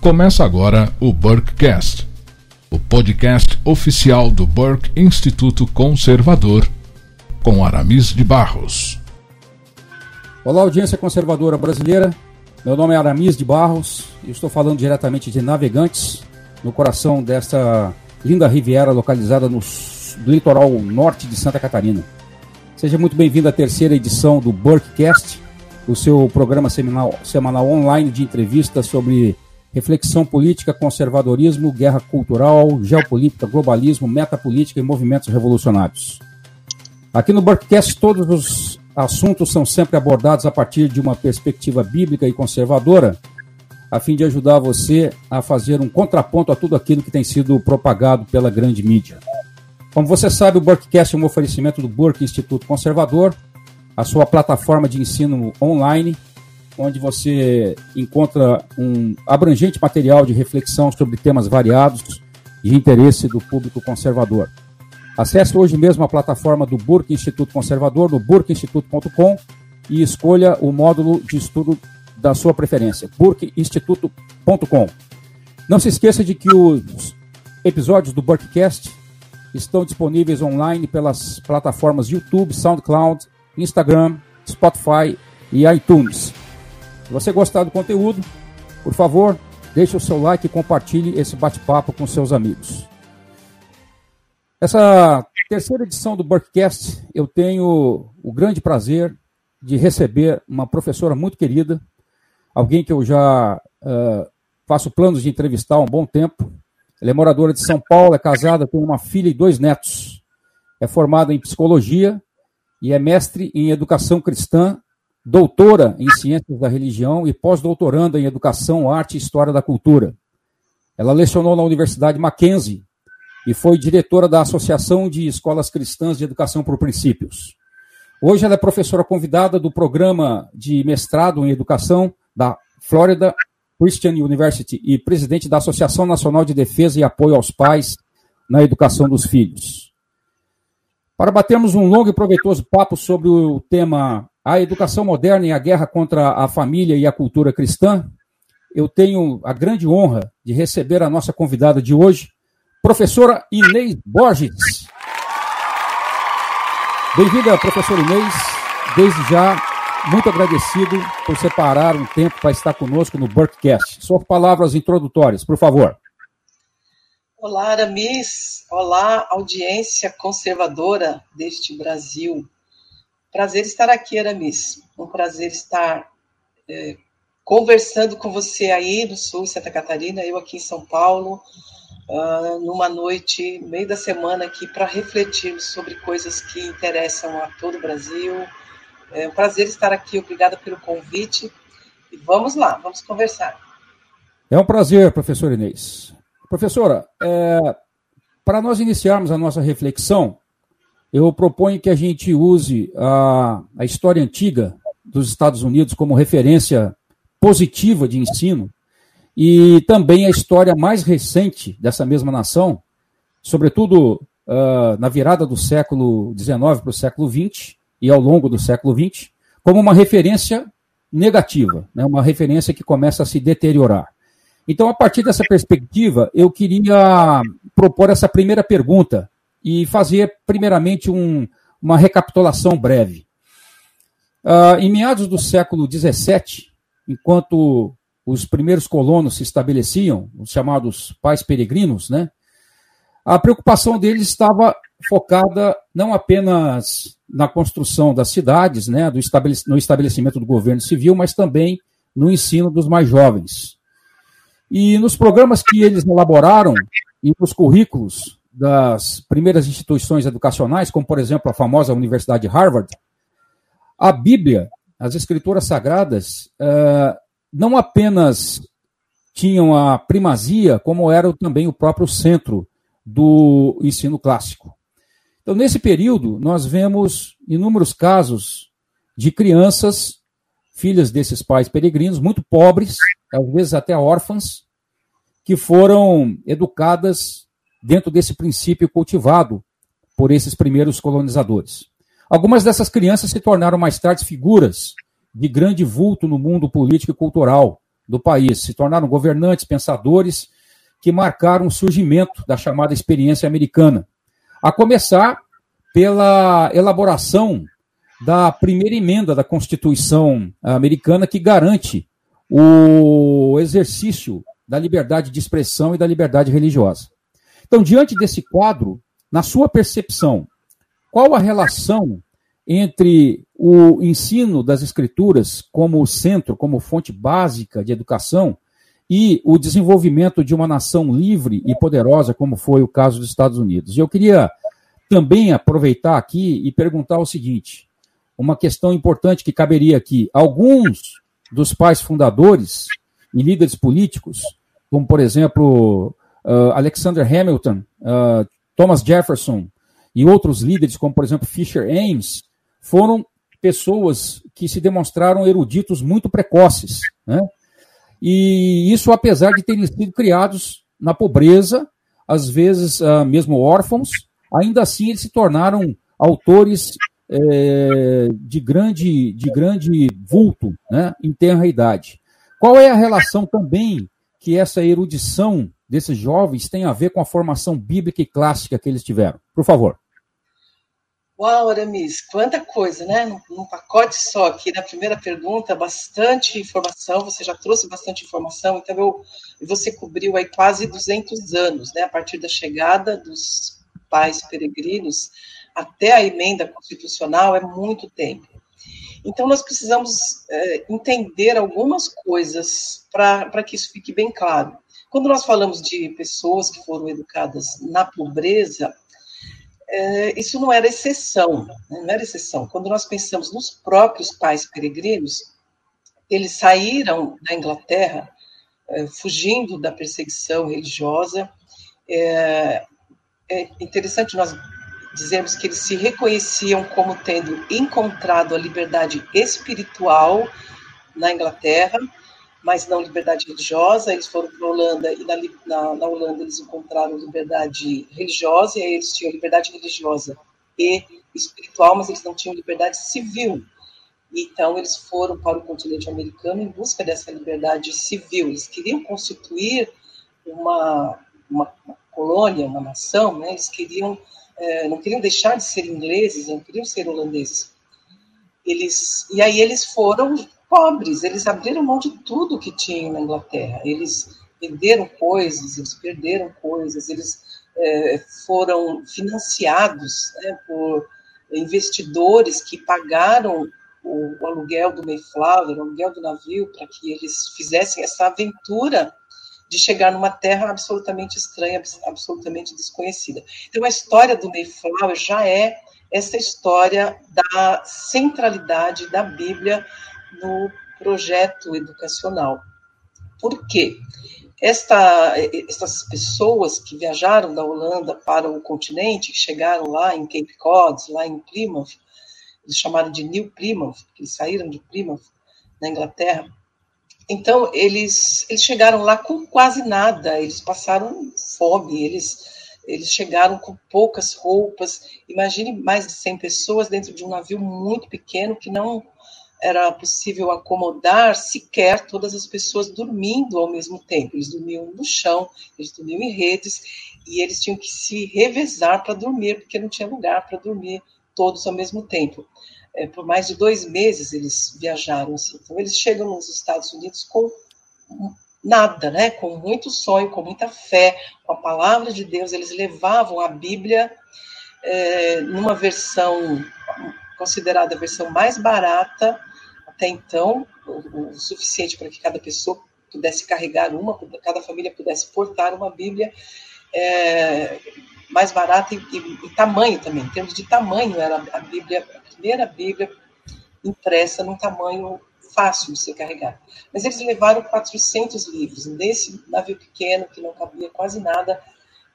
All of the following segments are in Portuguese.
Começa agora o Burkecast, o podcast oficial do Burke Instituto Conservador, com Aramis de Barros. Olá, audiência conservadora brasileira. Meu nome é Aramis de Barros e estou falando diretamente de Navegantes, no coração desta linda riviera localizada no, litoral norte de Santa Catarina. Seja muito bem-vindo à terceira edição do Burkecast, o seu programa semanal online de entrevistas sobre reflexão política, conservadorismo, guerra cultural, geopolítica, globalismo, metapolítica e movimentos revolucionários. Aqui no Burkecast, todos os assuntos são sempre abordados a partir de uma perspectiva bíblica e conservadora, a fim de ajudar você a fazer um contraponto a tudo aquilo que tem sido propagado pela grande mídia. Como você sabe, o Burkecast é um oferecimento do Burke Instituto Conservador, a sua plataforma de ensino online onde você encontra um abrangente material de reflexão sobre temas variados de interesse do público conservador. Acesse hoje mesmo a plataforma do Burke Instituto Conservador no burkeinstituto.com e escolha o módulo de estudo da sua preferência, burkeinstituto.com. Não se esqueça de que os episódios do Burkecast estão disponíveis online pelas plataformas YouTube, SoundCloud, Instagram, Spotify e iTunes. Se você gostar do conteúdo, por favor, deixe o seu like e compartilhe esse bate-papo com seus amigos. Essa terceira edição do Burkcast, eu tenho o grande prazer de receber uma professora muito querida, alguém que eu já uh, faço planos de entrevistar há um bom tempo. Ela é moradora de São Paulo, é casada, tem uma filha e dois netos. É formada em psicologia e é mestre em educação cristã doutora em Ciências da Religião e pós-doutoranda em Educação, Arte e História da Cultura. Ela lecionou na Universidade Mackenzie e foi diretora da Associação de Escolas Cristãs de Educação por Princípios. Hoje ela é professora convidada do programa de mestrado em educação da Florida Christian University e presidente da Associação Nacional de Defesa e Apoio aos Pais na Educação dos Filhos. Para batermos um longo e proveitoso papo sobre o tema a educação moderna e a guerra contra a família e a cultura cristã, eu tenho a grande honra de receber a nossa convidada de hoje, professora Inês Borges. Bem-vinda, professora Inês. Desde já, muito agradecido por separar um tempo para estar conosco no Burkcast. Suas palavras introdutórias, por favor. Olá, Aramis. Olá, audiência conservadora deste Brasil. Prazer estar aqui, Aramis. Um prazer estar é, conversando com você aí no sul, Santa Catarina, eu aqui em São Paulo, uh, numa noite, meio da semana aqui, para refletirmos sobre coisas que interessam a todo o Brasil. É um prazer estar aqui, obrigada pelo convite. E vamos lá, vamos conversar. É um prazer, professor Inês. Professora, é, para nós iniciarmos a nossa reflexão, eu proponho que a gente use a, a história antiga dos Estados Unidos como referência positiva de ensino e também a história mais recente dessa mesma nação, sobretudo uh, na virada do século XIX para o século XX e ao longo do século XX, como uma referência negativa, né, uma referência que começa a se deteriorar. Então, a partir dessa perspectiva, eu queria propor essa primeira pergunta e fazer, primeiramente, um, uma recapitulação breve. Uh, em meados do século XVII, enquanto os primeiros colonos se estabeleciam, os chamados pais peregrinos, né, a preocupação deles estava focada não apenas na construção das cidades, né, estabelec no estabelecimento do governo civil, mas também no ensino dos mais jovens. E nos programas que eles elaboraram e nos currículos das primeiras instituições educacionais, como por exemplo a famosa Universidade de Harvard, a Bíblia, as Escrituras Sagradas, uh, não apenas tinham a primazia, como era também o próprio centro do ensino clássico. Então, nesse período, nós vemos inúmeros casos de crianças, filhas desses pais peregrinos, muito pobres, às vezes até órfãs, que foram educadas dentro desse princípio cultivado por esses primeiros colonizadores. Algumas dessas crianças se tornaram mais tarde figuras de grande vulto no mundo político e cultural do país, se tornaram governantes, pensadores que marcaram o surgimento da chamada experiência americana, a começar pela elaboração da primeira emenda da Constituição americana que garante o exercício da liberdade de expressão e da liberdade religiosa. Então, diante desse quadro, na sua percepção, qual a relação entre o ensino das escrituras como centro, como fonte básica de educação, e o desenvolvimento de uma nação livre e poderosa, como foi o caso dos Estados Unidos. Eu queria também aproveitar aqui e perguntar o seguinte: uma questão importante que caberia aqui. Alguns dos pais fundadores e líderes políticos, como por exemplo uh, Alexander Hamilton, uh, Thomas Jefferson e outros líderes, como por exemplo Fisher Ames, foram pessoas que se demonstraram eruditos muito precoces. Né? E isso apesar de terem sido criados na pobreza, às vezes uh, mesmo órfãos, ainda assim eles se tornaram autores é, de, grande, de grande vulto né, em tenra idade. Qual é a relação também que essa erudição desses jovens tem a ver com a formação bíblica e clássica que eles tiveram? Por favor. Uau, Aramis, quanta coisa, né? Num, pacote só aqui, na primeira pergunta, bastante informação, você já trouxe bastante informação, então eu, você cobriu aí quase 200 anos, né? A partir da chegada dos pais peregrinos até a emenda constitucional é muito tempo. Então, nós precisamos é, entender algumas coisas para que isso fique bem claro. Quando nós falamos de pessoas que foram educadas na pobreza, é, isso não era exceção, né? não era exceção. Quando nós pensamos nos próprios pais peregrinos, eles saíram da Inglaterra é, fugindo da perseguição religiosa. É, é interessante nós dizermos que eles se reconheciam como tendo encontrado a liberdade espiritual na Inglaterra, mas não liberdade religiosa. Eles foram para a Holanda e na, na, na, Holanda eles encontraram liberdade religiosa, e aí eles tinham liberdade religiosa e espiritual, mas eles não tinham liberdade civil. Então, eles foram para o continente americano em busca dessa liberdade civil. Eles queriam constituir uma, uma, uma colônia, uma nação, né? eles queriam, é, não queriam deixar de ser ingleses, não queriam ser holandeses. Eles, e aí eles foram pobres, eles abriram mão de tudo que tinham na Inglaterra. Eles venderam coisas, eles perderam coisas, eles é, foram financiados né, por investidores que pagaram o, o, aluguel do Mayflower, o aluguel do navio, para que eles fizessem essa aventura de chegar numa terra absolutamente estranha, absolutamente desconhecida. Então, a história do Mayflower já é essa história da centralidade da Bíblia no projeto educacional. Por quê? Esta, essas pessoas que viajaram da Holanda para o continente, que chegaram lá em Cape Cod, lá em Plymouth, eles chamaram de New Plymouth, porque eles saíram de Plymouth, na Inglaterra. Então, eles, eles chegaram lá com quase nada, eles passaram fome, eles, eles chegaram com poucas roupas. Imagine mais de 100 pessoas dentro de um navio muito pequeno que não era possível acomodar sequer todas as pessoas dormindo ao mesmo tempo. Eles dormiam no chão, eles dormiam em redes e eles tinham que se revezar para dormir, porque não tinha lugar para dormir todos ao mesmo tempo. É, por mais de dois meses eles viajaram. Assim. Então, eles chegam nos Estados Unidos com nada, né? com muito sonho, com muita fé, com a palavra de Deus. Eles levavam a Bíblia é, numa versão considerada a versão mais barata até então, o, o suficiente para que cada pessoa pudesse carregar uma, cada família pudesse portar uma Bíblia é, mais barata e, e, e, tamanho também. Em termos de tamanho, era a Bíblia, a primeira Bíblia impressa num tamanho fácil de ser carregar. Mas eles levaram 400 livros. Nesse navio pequeno, que não cabia quase nada,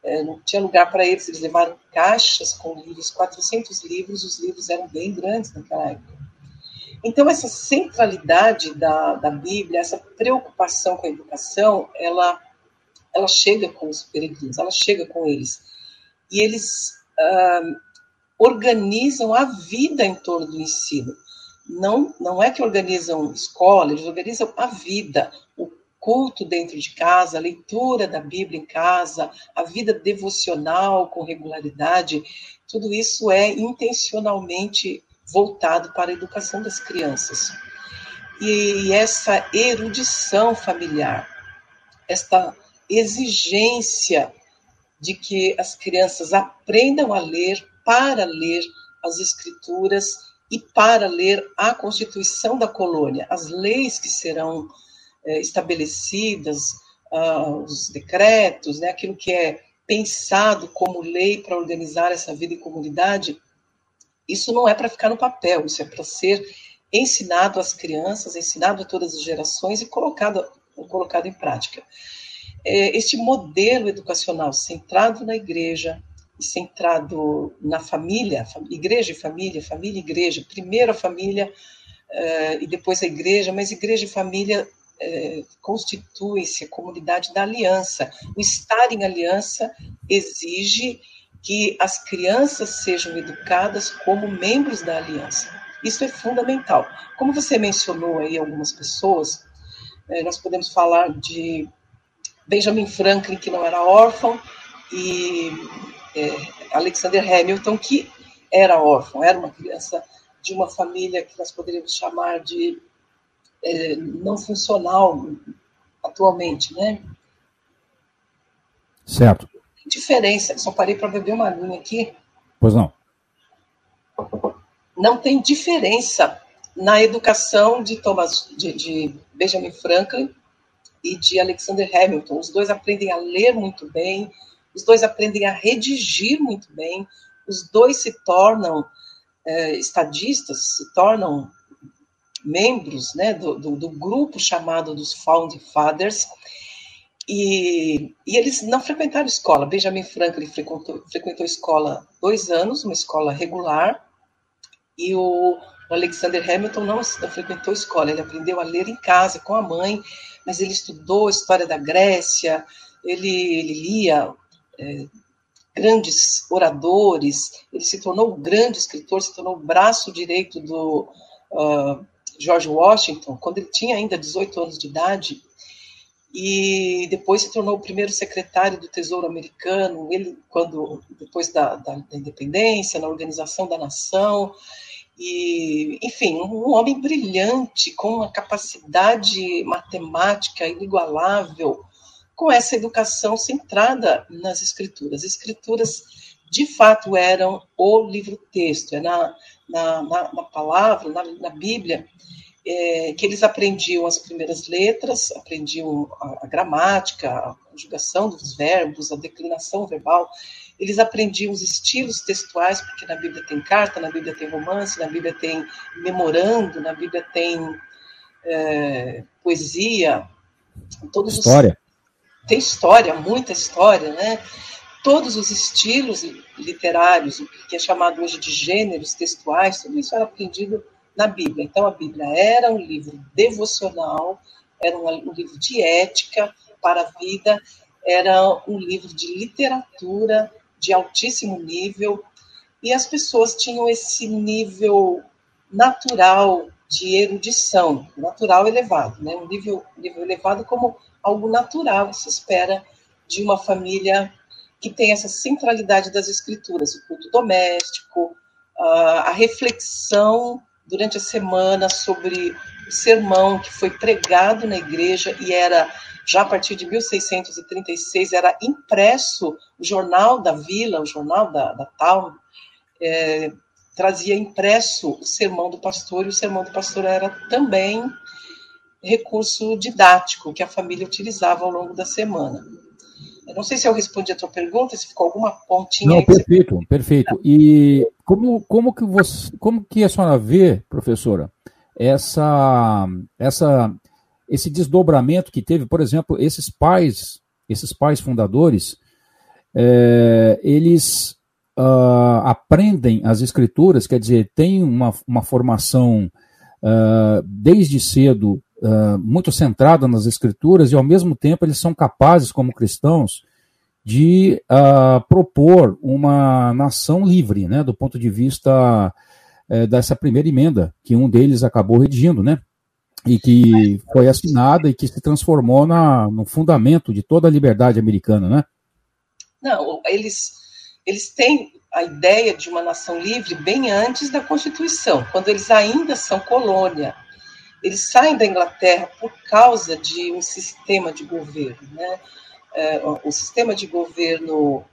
é, não tinha lugar para eles, eles levaram caixas com livros, 400 livros, os livros eram bem grandes naquela época. Então, essa centralidade da, da Bíblia, essa preocupação com a educação, ela, ela chega com os peregrinos, ela chega com eles. E eles uh, organizam a vida em torno do ensino. Não, não é que organizam escola, eles organizam a vida. O culto dentro de casa, a leitura da Bíblia em casa, a vida devocional com regularidade, tudo isso é intencionalmente voltado para a educação das crianças. E essa erudição familiar, esta exigência de que as crianças aprendam a ler, para ler as escrituras e para ler a Constituição da colônia, as leis que serão é, estabelecidas, uh, os decretos, né, aquilo que é pensado como lei para organizar essa vida em comunidade, isso não é para ficar no papel, isso é para ser ensinado às crianças, ensinado a todas as gerações e colocado, colocado em prática. É, este modelo educacional centrado na igreja centrado na família, igreja e família, família e igreja, primeiro a família uh, e depois a igreja, mas igreja e família uh, constituem-se a comunidade da aliança. O estar em aliança exige que as crianças sejam educadas como membros da aliança. Isso é fundamental. Como você mencionou aí algumas pessoas, eh, nós podemos falar de Benjamin Franklin, que não era órfão, e é, Alexander Hamilton, que era órfão, era uma criança de uma família que nós poderíamos chamar de é, não funcional atualmente, né? Certo. Diferença, só parei para beber uma linha aqui. Pois não. Não tem diferença na educação de Thomas, de, de Benjamin Franklin e de Alexander Hamilton. Os dois aprendem a ler muito bem, os dois aprendem a redigir muito bem, os dois se tornam é, estadistas, se tornam membros né, do, do, do, grupo chamado dos Founding Fathers, e, e, eles não frequentaram escola. Benjamin Franklin frequentou, frequentou escola dois anos, uma escola regular, e o Alexander Hamilton não, não frequentou escola, ele aprendeu a ler em casa com a mãe, mas ele estudou a história da Grécia, ele, ele lia é, grandes oradores, ele se tornou um grande escritor, se tornou o braço direito do uh, George Washington, quando ele tinha ainda 18 anos de idade, e depois se tornou o primeiro secretário do Tesouro Americano, ele, quando, depois da, da, da independência, na organização da nação, e, enfim, um homem brilhante, com uma capacidade matemática inigualável, com essa educação centrada nas escrituras. As escrituras, de fato, eram o livro-texto, é na, na, na, na palavra, na, na Bíblia, é, que eles aprendiam as primeiras letras, aprendiam a, a, gramática, a conjugação dos verbos, a declinação verbal, eles aprendiam os estilos textuais, porque na Bíblia tem carta, na Bíblia tem romance, na Bíblia tem memorando, na Bíblia tem é, poesia, todos história. Os, tem história, muita história, né? Todos os estilos literários, o que é chamado hoje de gêneros textuais, tudo isso era aprendido na Bíblia. Então, a Bíblia era um livro devocional, era um, livro de ética para a vida, era um livro de literatura de altíssimo nível, e as pessoas tinham esse nível natural de erudição, natural elevado, né? um nível, nível elevado como algo natural se espera de uma família que tem essa centralidade das escrituras, o culto doméstico, a reflexão durante a semana sobre o sermão que foi pregado na igreja e era já a partir de 1636 era impresso o jornal da vila, o jornal da, da é, trazia impresso o sermão do pastor, e o sermão do pastor era também recurso didático que a família utilizava ao longo da semana. Eu não sei se eu respondi a tua pergunta, se ficou alguma pontinha. Não, perfeito, você... perfeito. E como, como que você, como que a senhora vê, professora, essa, essa esse desdobramento que teve, por exemplo, esses pais, esses pais fundadores, é, eles uh, aprendem as escrituras, quer dizer, têm uma, uma formação uh, desde cedo uh, muito centrada nas escrituras e, ao mesmo tempo, eles são capazes, como cristãos, de propor uma nação livre, né, do ponto de vista eh, dessa primeira emenda que um deles acabou redigindo, né? e que foi assinada e que se transformou na, no fundamento de toda a liberdade americana, né? Não, eles, eles têm a ideia de uma nação livre bem antes da Constituição, quando eles ainda são colônia. Eles saem da Inglaterra por causa de um sistema de governo, né? É, o sistema de governo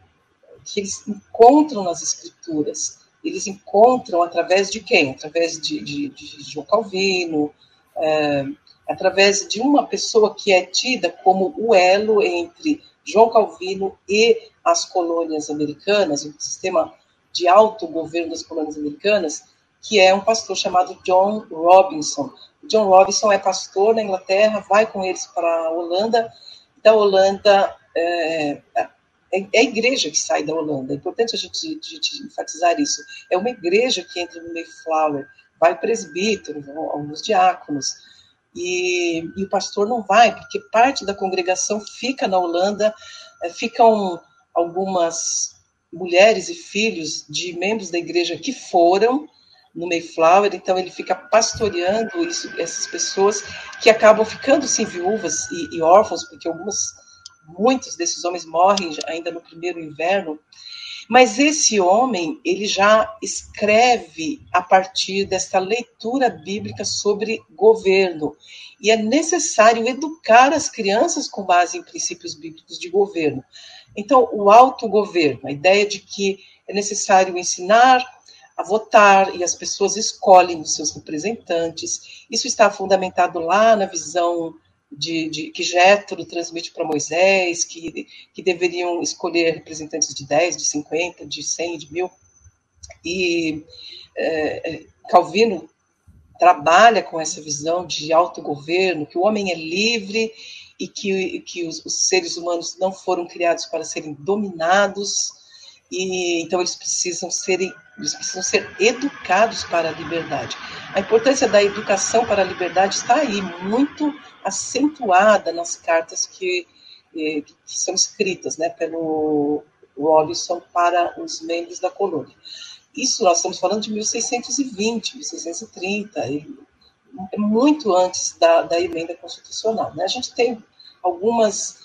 que eles encontram nas escrituras, eles encontram através de quem? Através de, de, de João Calvino, é, através de uma pessoa que é tida como o elo entre João Calvino e as colônias americanas, o sistema de autogoverno das colônias americanas, que é um pastor chamado John Robinson. John Robinson é pastor na Inglaterra, vai com eles para a Holanda, da Holanda é, é, é a igreja que sai da Holanda. É importante a gente, a gente enfatizar isso. É uma igreja que entra no Mayflower, vai presbítero, alguns diáconos, e, e, o pastor não vai, porque parte da congregação fica na Holanda, é, ficam algumas mulheres e filhos de membros da igreja que foram no Mayflower, então ele fica pastoreando isso, essas pessoas que acabam ficando sim viúvas e, e órfãos, porque algumas, muitos desses homens morrem ainda no primeiro inverno, mas esse homem, ele já escreve a partir dessa leitura bíblica sobre governo. E é necessário educar as crianças com base em princípios bíblicos de governo. Então, o autogoverno, a ideia de que é necessário ensinar a votar e as pessoas escolhem os seus representantes. Isso está fundamentado lá na visão de, de, que Jétero transmite para Moisés, que, que deveriam escolher representantes de 10, de 50, de 100, de mil. E é, é, Calvino trabalha com essa visão de autogoverno, que o homem é livre e que, que os, os seres humanos não foram criados para serem dominados, e então eles precisam eles precisam ser educados para a liberdade. A importância da educação para a liberdade está aí, muito acentuada nas cartas que, eh, que são escritas né, pelo Robinson para os membros da colônia. Isso nós estamos falando de 1620, 1630, é muito antes da, da emenda constitucional. Né? A gente tem algumas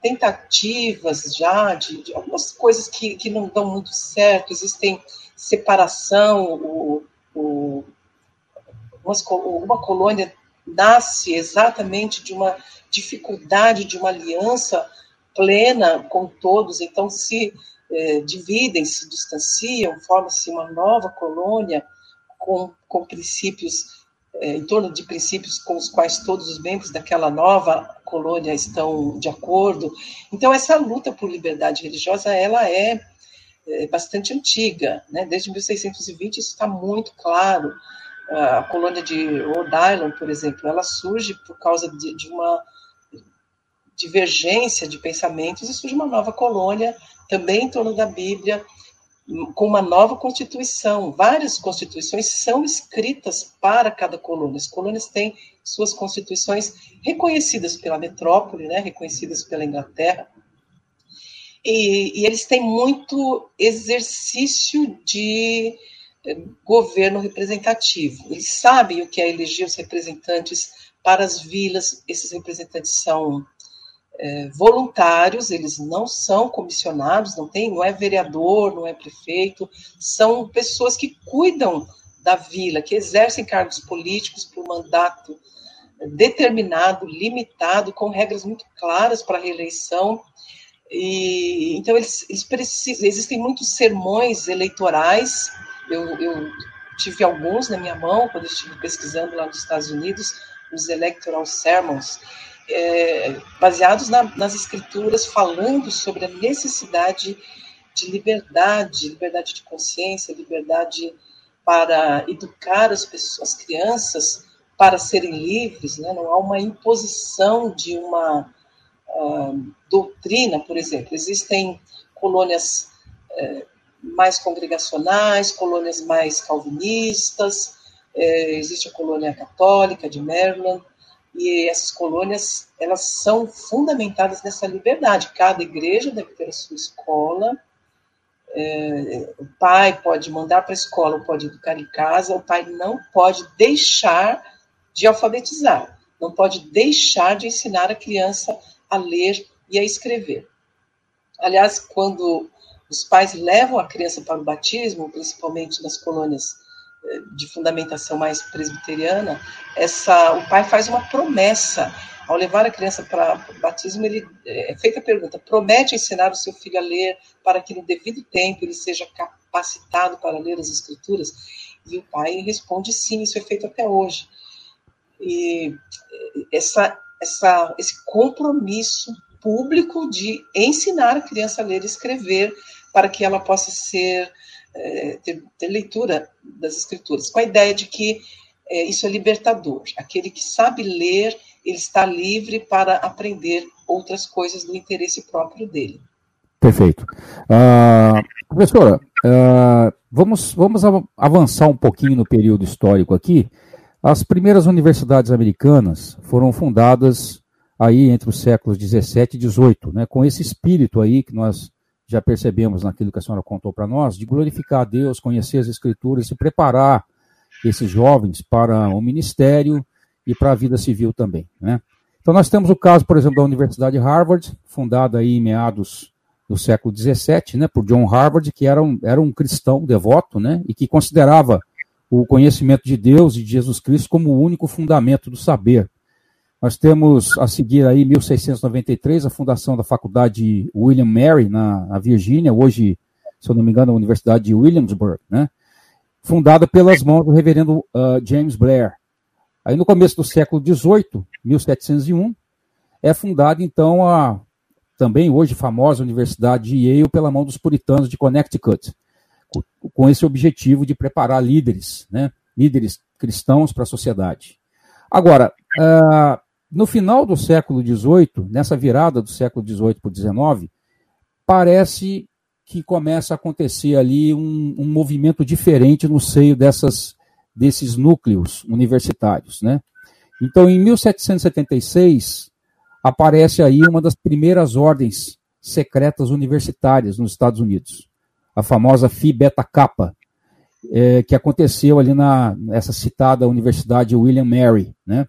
tentativas já de, de, algumas coisas que, que não dão muito certo, existem separação, o, o, uma colônia nasce exatamente de uma dificuldade de uma aliança plena com todos, então se é, dividem, se distanciam, forma-se uma nova colônia com, com princípios em torno de princípios com os quais todos os membros daquela nova colônia estão de acordo. Então, essa luta por liberdade religiosa, ela é, é bastante antiga, né? desde 1620 isso está muito claro. A colônia de Rhode Island, por exemplo, ela surge por causa de, de uma divergência de pensamentos e surge uma nova colônia, também em torno da Bíblia, com uma nova constituição. Várias constituições são escritas para cada colônia. As colônias têm suas constituições reconhecidas pela metrópole, né, reconhecidas pela Inglaterra. E, e eles têm muito exercício de eh, governo representativo. Eles sabem o que é eleger os representantes para as vilas. Esses representantes são é, voluntários, eles não são comissionados, não tem, não é vereador, não é prefeito, são pessoas que cuidam da vila, que exercem cargos políticos por mandato determinado, limitado, com regras muito claras para a reeleição. E, então, eles, eles precisam, existem muitos sermões eleitorais, eu, eu tive alguns na minha mão quando estive pesquisando lá nos Estados Unidos, os Electoral Sermons, é, baseados na, nas escrituras, falando sobre a necessidade de liberdade, liberdade de consciência, liberdade para educar as pessoas, as crianças para serem livres, né? não há uma imposição de uma uh, doutrina, por exemplo. Existem colônias uh, mais congregacionais, colônias mais calvinistas, uh, existe a colônia católica de Maryland, e essas colônias elas são fundamentadas nessa liberdade. Cada igreja deve ter a sua escola. É, o pai pode mandar para a escola, pode educar em casa. O pai não pode deixar de alfabetizar, não pode deixar de ensinar a criança a ler e a escrever. Aliás, quando os pais levam a criança para o batismo, principalmente nas colônias de fundamentação mais presbiteriana, essa, o pai faz uma promessa. Ao levar a criança para o batismo, ele eh, é feita a pergunta: promete ensinar o seu filho a ler para que no devido tempo ele seja capacitado para ler as escrituras? E o pai responde sim, isso é feito até hoje. E eh, essa, essa, esse compromisso público de ensinar a criança a ler e escrever para que ela possa ser é, ter, ter, leitura das escrituras, com a ideia de que é, isso é libertador. Aquele que sabe ler, ele está livre para aprender outras coisas do interesse próprio dele. Perfeito. Uh, professora, uh, vamos, vamos avançar um pouquinho no período histórico aqui. As primeiras universidades americanas foram fundadas aí entre os séculos 17 e 18, né, com esse espírito aí que nós já percebemos naquilo que a senhora contou para nós, de glorificar a Deus, conhecer as Escrituras, se preparar esses jovens para o ministério e para a vida civil também. Né? Então nós temos o caso, por exemplo, da Universidade Harvard, fundada aí em meados do século XVII, né, por John Harvard, que era um, era um cristão devoto, né, e que considerava o conhecimento de Deus e de Jesus Cristo como o único fundamento do saber. Nós temos a seguir aí, 1693, a fundação da Faculdade William Mary, na, na Virgínia, hoje, se eu não me engano, a Universidade de Williamsburg, né? fundada pelas mãos do reverendo uh, James Blair. Aí no começo do século XVIII, 1701, é fundada então a também hoje famosa Universidade de Yale pela mão dos puritanos de Connecticut, com esse objetivo de preparar líderes, né, líderes cristãos para a sociedade. Agora, uh, no final do século XVIII, nessa virada do século XVIII para o XIX, parece que começa a acontecer ali um, um, movimento diferente no seio dessas, desses núcleos universitários. Né? Então, em 1776, aparece aí uma das primeiras ordens secretas universitárias nos Estados Unidos, a famosa Phi Beta Kappa, é, que aconteceu ali na essa citada Universidade William Mary, né?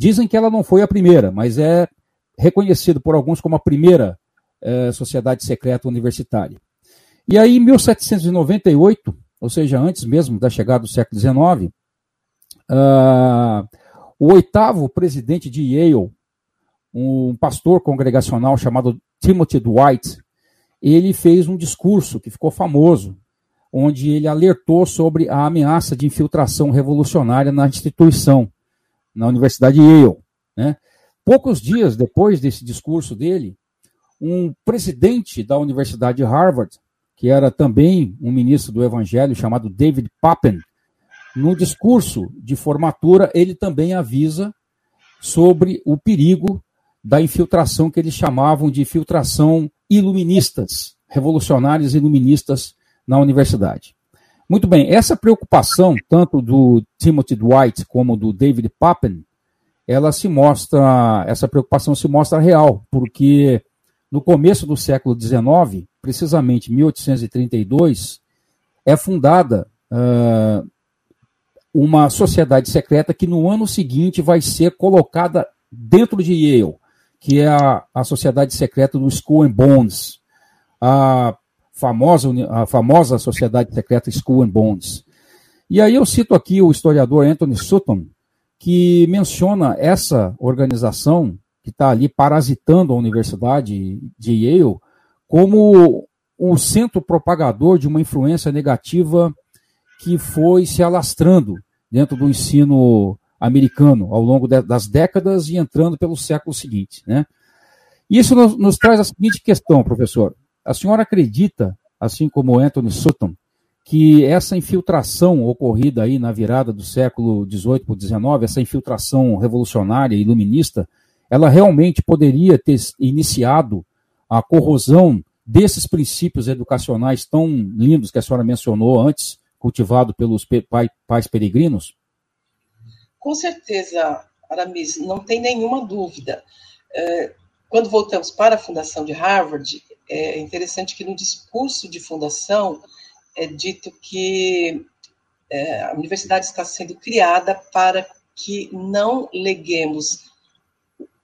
Dizem que ela não foi a primeira, mas é reconhecido por alguns como a primeira é, sociedade secreta universitária. E aí, em 1798, ou seja, antes mesmo da chegada do século XIX, uh, ah, o oitavo presidente de Yale, um pastor congregacional chamado Timothy Dwight, ele fez um discurso que ficou famoso, onde ele alertou sobre a ameaça de infiltração revolucionária na instituição na Universidade Yale. Né? Poucos dias depois desse discurso dele, um presidente da Universidade de Harvard, que era também um ministro do Evangelho, chamado David Pappen, no discurso de formatura, ele também avisa sobre o perigo da infiltração que eles chamavam de infiltração iluministas, revolucionários iluministas na universidade. Muito bem, essa preocupação, tanto do Timothy Dwight como do David Pappen, ela se mostra, essa preocupação se mostra real, porque no começo do século XIX, precisamente 1832, é fundada uh, uma sociedade secreta que no ano seguinte vai ser colocada dentro de Yale, que é a, a sociedade secreta do School and Bones. A famosa, a famosa sociedade secreta School and Bonds. E aí eu cito aqui o historiador Anthony Sutton, que menciona essa organização que está ali parasitando a Universidade de Yale como o centro propagador de uma influência negativa que foi se alastrando dentro do ensino americano ao longo das décadas e entrando pelo século seguinte. Né? Isso nos, nos traz a seguinte questão, professor. A senhora acredita, assim como Anthony Sutton, que essa infiltração ocorrida aí na virada do século XVIII para XIX, essa infiltração revolucionária e iluminista, ela realmente poderia ter iniciado a corrosão desses princípios educacionais tão lindos que a senhora mencionou antes, cultivado pelos pais peregrinos? Com certeza, Aramis, não tem nenhuma dúvida. É, quando voltamos para a fundação de Harvard, é interessante que no discurso de fundação é dito que é, a universidade está sendo criada para que não leguemos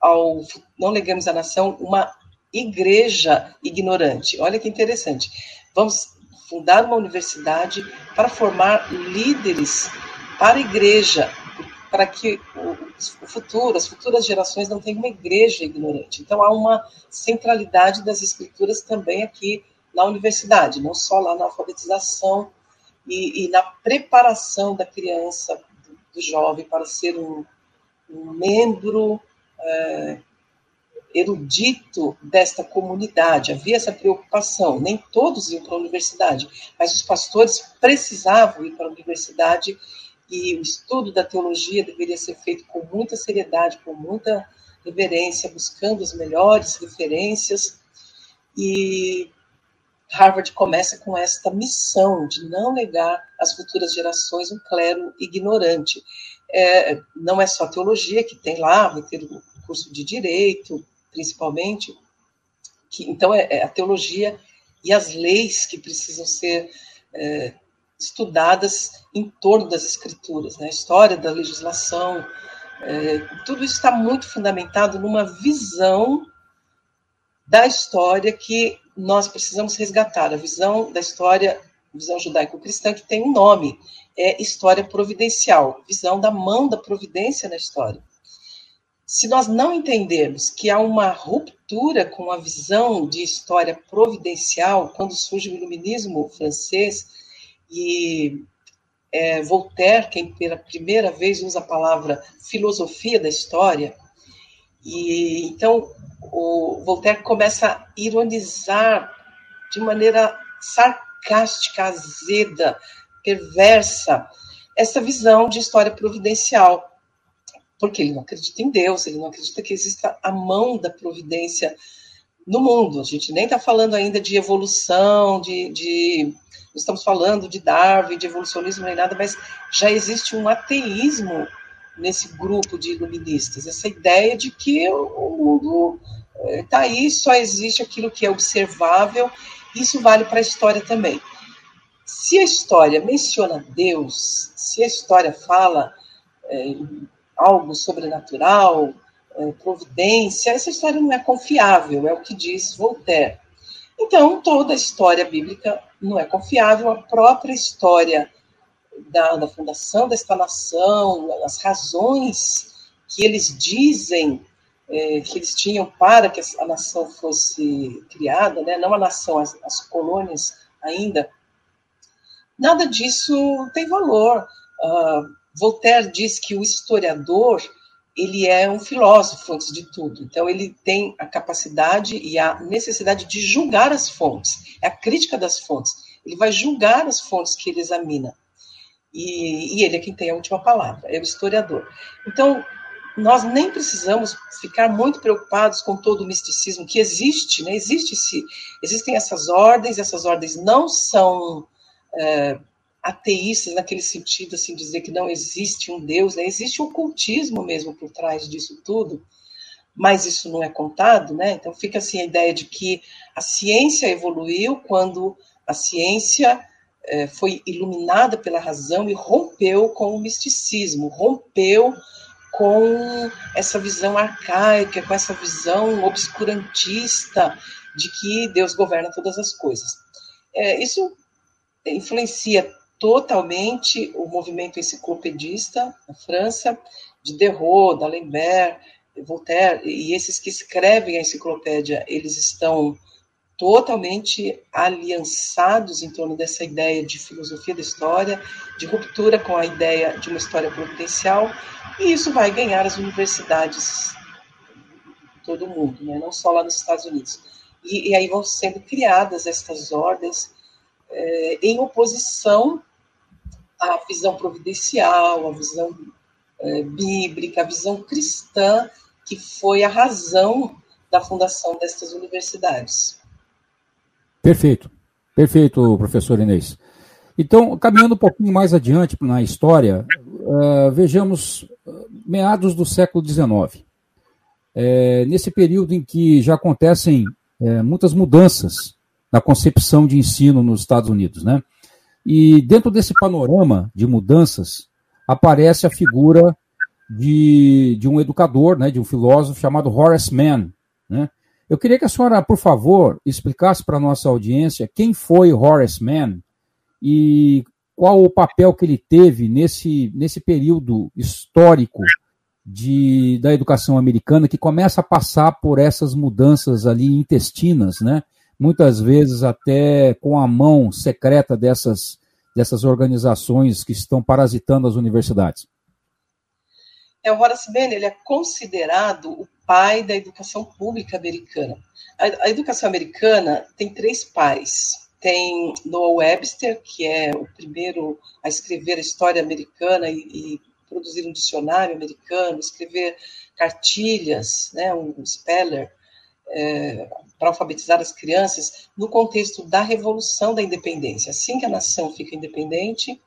ao não leguemos à nação uma igreja ignorante. Olha que interessante. Vamos fundar uma universidade para formar líderes para a igreja, para que o futuro, as futuras gerações não tenham uma igreja ignorante. Então há uma centralidade das escrituras também aqui na universidade, não só lá na alfabetização e, e na preparação da criança, do, do jovem para ser um, um membro é, erudito desta comunidade. Havia essa preocupação. Nem todos iam para a universidade, mas os pastores precisavam ir para a universidade e o estudo da teologia deveria ser feito com muita seriedade, com muita reverência, buscando as melhores referências. E Harvard começa com esta missão de não negar às futuras gerações um clero ignorante. É, não é só teologia que tem lá, vai ter o curso de direito, principalmente. Que, então, é, é a teologia e as leis que precisam ser é, estudadas em torno das escrituras, né? história da legislação, é, tudo isso está muito fundamentado numa visão da história que nós precisamos resgatar, a visão da história, visão judaico-cristã, que tem um nome, é história providencial, visão da mão da providência na história. Se nós não entendermos que há uma ruptura com a visão de história providencial, quando surge o iluminismo francês, e é, Voltaire, quem pela primeira vez usa a palavra filosofia da história, e então o Voltaire começa a ironizar de maneira sarcástica, azeda, perversa, essa visão de história providencial, porque ele não acredita em Deus, ele não acredita que exista a mão da providência no mundo. A gente nem está falando ainda de evolução, de, de estamos falando de Darwin, de evolucionismo nem nada, mas já existe um ateísmo nesse grupo de iluministas, essa ideia de que o mundo está eh, aí, só existe aquilo que é observável, isso vale para a história também. Se a história menciona Deus, se a história fala é, algo sobrenatural, providência, essa história não é confiável, é o que diz Voltaire. Então, toda a história bíblica não é confiável, a própria história da, da fundação desta nação, as razões que eles dizem é, que eles tinham para que a nação fosse criada, né? não a nação, as, as colônias ainda, nada disso tem valor. Uh, Voltaire diz que o historiador ele é um filósofo antes de tudo. Então ele tem a capacidade e a necessidade de julgar as fontes. É a crítica das fontes. Ele vai julgar as fontes que ele examina. E, e ele é quem tem a última palavra, é o historiador. Então nós nem precisamos ficar muito preocupados com todo o misticismo que existe, né? Existe -se, existem essas ordens, essas ordens não são é, ateístas naquele sentido, assim, dizer que não existe um Deus, né? existe o ocultismo mesmo por trás disso tudo, mas isso não é contado, né? Então fica assim a ideia de que a ciência evoluiu quando a ciência é, foi iluminada pela razão e rompeu com o misticismo, rompeu com essa visão arcaica, com essa visão obscurantista de que Deus governa todas as coisas. É, isso influencia totalmente o movimento enciclopedista na França, de Derrot, d'Alembert, Voltaire, e esses que escrevem a enciclopédia, eles estão totalmente aliançados em torno dessa ideia de filosofia da história, de ruptura com a ideia de uma história providencial, e isso vai ganhar as universidades todo mundo, né? não só lá nos Estados Unidos. E, e aí vão sendo criadas estas ordens é, em oposição à visão providencial, à visão é, bíblica, à visão cristã, que foi a razão da fundação destas universidades. Perfeito, perfeito, professor Inês. Então, caminhando um pouquinho mais adiante na história, uh, vejamos meados do século XIX. É, nesse período em que já acontecem é, muitas mudanças na concepção de ensino nos Estados Unidos, né? E dentro desse panorama de mudanças aparece a figura de, de um educador, né, de um filósofo chamado Horace Mann. Né? Eu queria que a senhora, por favor, explicasse para a nossa audiência quem foi Horace Mann e qual o papel que ele teve nesse, nesse período histórico de, da educação americana que começa a passar por essas mudanças ali intestinas, né? Muitas vezes até com a mão secreta dessas, dessas organizações que estão parasitando as universidades. É, o Horace Mann ele é considerado o pai da educação pública americana. A, a educação americana tem três pais. Tem Noah Webster, que é o primeiro a escrever a história americana e, e produzir um dicionário americano, escrever cartilhas, né, um speller, é, para alfabetizar as crianças no contexto da Revolução da Independência. Assim que a nação fica independente,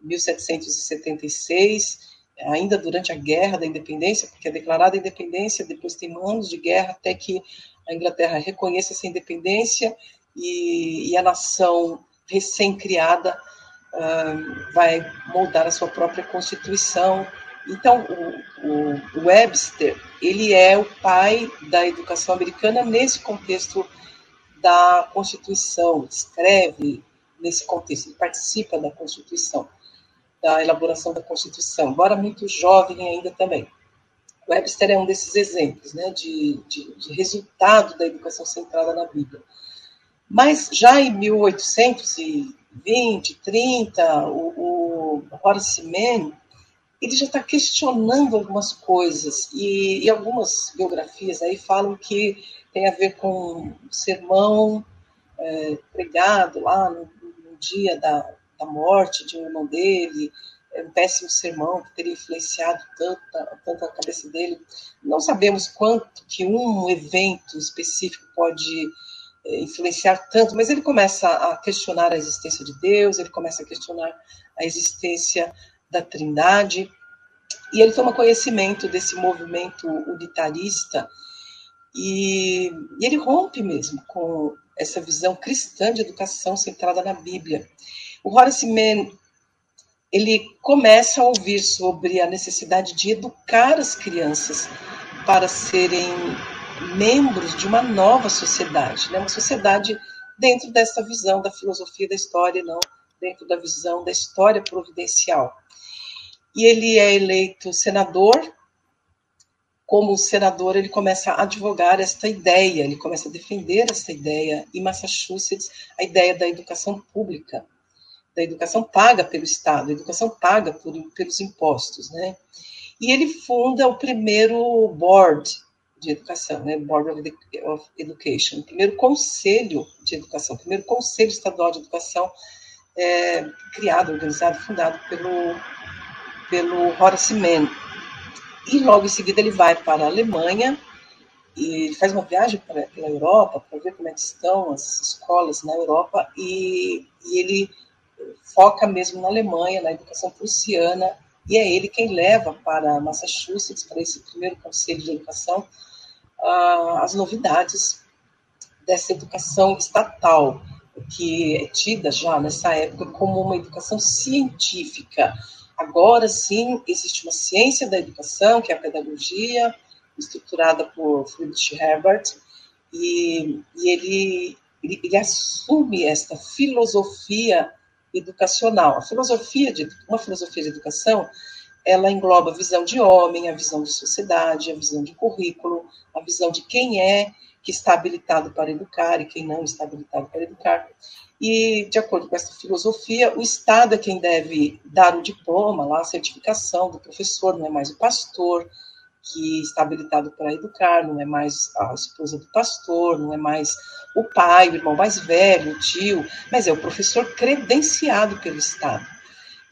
1776, ainda durante a Guerra da Independência, porque é declarada a independência, depois tem anos de guerra até que a Inglaterra reconheça essa independência e, e a nação recém-criada uh, vai moldar a sua própria Constituição. Então, o, o, Webster, ele é o pai da educação americana nesse contexto da Constituição, escreve nesse contexto, ele participa da Constituição da elaboração da Constituição, embora muito jovem ainda também. Webster é um desses exemplos né, de, de, de resultado da educação centrada na Bíblia. Mas já em 1820, 30, o, o Horace Mann ele já está questionando algumas coisas e, e, algumas biografias aí falam que tem a ver com um sermão é, pregado lá no, no dia da, da morte de um irmão dele, é um péssimo sermão que teria influenciado tanto, tanto a cabeça dele. Não sabemos quanto que um evento específico pode é, influenciar tanto, mas ele começa a questionar a existência de Deus, ele começa a questionar a existência da Trindade, e ele toma conhecimento desse movimento unitarista e, e ele rompe mesmo com essa visão cristã de educação centrada na Bíblia. O Horace Mann ele começa a ouvir sobre a necessidade de educar as crianças para serem membros de uma nova sociedade, né? uma sociedade dentro dessa visão da filosofia da história, não dentro da visão da história providencial. E ele é eleito senador. Como senador, ele começa a advogar esta ideia, ele começa a defender esta ideia em Massachusetts, a ideia da educação pública da educação paga pelo Estado, educação paga por, pelos impostos, né? E ele funda o primeiro board de educação, né? Board of Education, o primeiro conselho de educação, o primeiro conselho estadual de educação é, criado, organizado, fundado pelo pelo Horace Mann. E logo em seguida ele vai para a Alemanha e faz uma viagem pela Europa para ver como é estão as escolas na Europa e, e ele foca mesmo na Alemanha, na educação prussiana, e é ele quem leva para Massachusetts, para esse primeiro conselho de educação, uh, as novidades dessa educação estatal, que é tida já nessa época como uma educação científica. Agora sim, existe uma ciência da educação, que é a pedagogia, estruturada por Friedrich Herbert, e, e ele, ele, ele assume esta filosofia educacional. A filosofia de uma filosofia de educação, ela engloba a visão de homem, a visão de sociedade, a visão de currículo, a visão de quem é que está habilitado para educar e quem não está habilitado para educar. E, de acordo com essa filosofia, o Estado é quem deve dar o diploma, lá, a certificação do professor, não é mais o pastor, que está habilitado para educar, não é mais a esposa do pastor, não é mais o pai, o irmão mais velho, o tio, mas é o professor credenciado pelo Estado.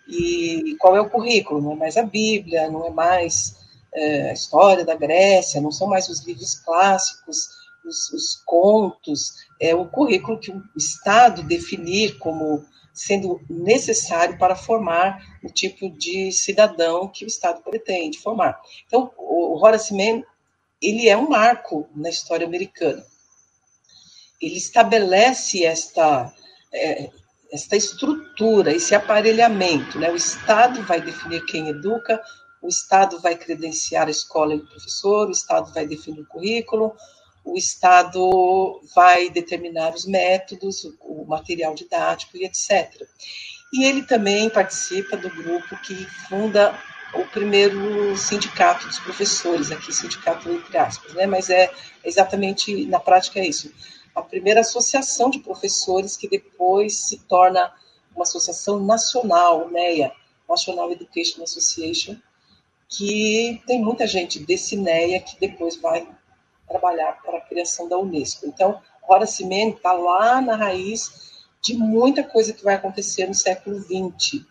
E qual é o currículo? Não é mais a Bíblia, não é mais é, a história da Grécia, não são mais os livros clássicos, os, os contos, é o currículo que o Estado definir como sendo necessário para formar o tipo de cidadão que o Estado pretende formar. Então, o Horace Mann, ele é um marco na história americana. Ele estabelece esta, é, esta estrutura, esse aparelhamento. Né? O Estado vai definir quem educa, o Estado vai credenciar a escola e o professor, o Estado vai definir o currículo, o Estado vai determinar os métodos, o material didático e etc. E ele também participa do grupo que funda o primeiro sindicato dos professores, aqui sindicato entre aspas, né? mas é exatamente, na prática é isso, a primeira associação de professores que depois se torna uma associação nacional, NEA, National Education Association, que tem muita gente desse NEA que depois vai trabalhar para a criação da Unesco. Então, Horace Mann está lá na raiz de muita coisa que vai acontecer no século XX.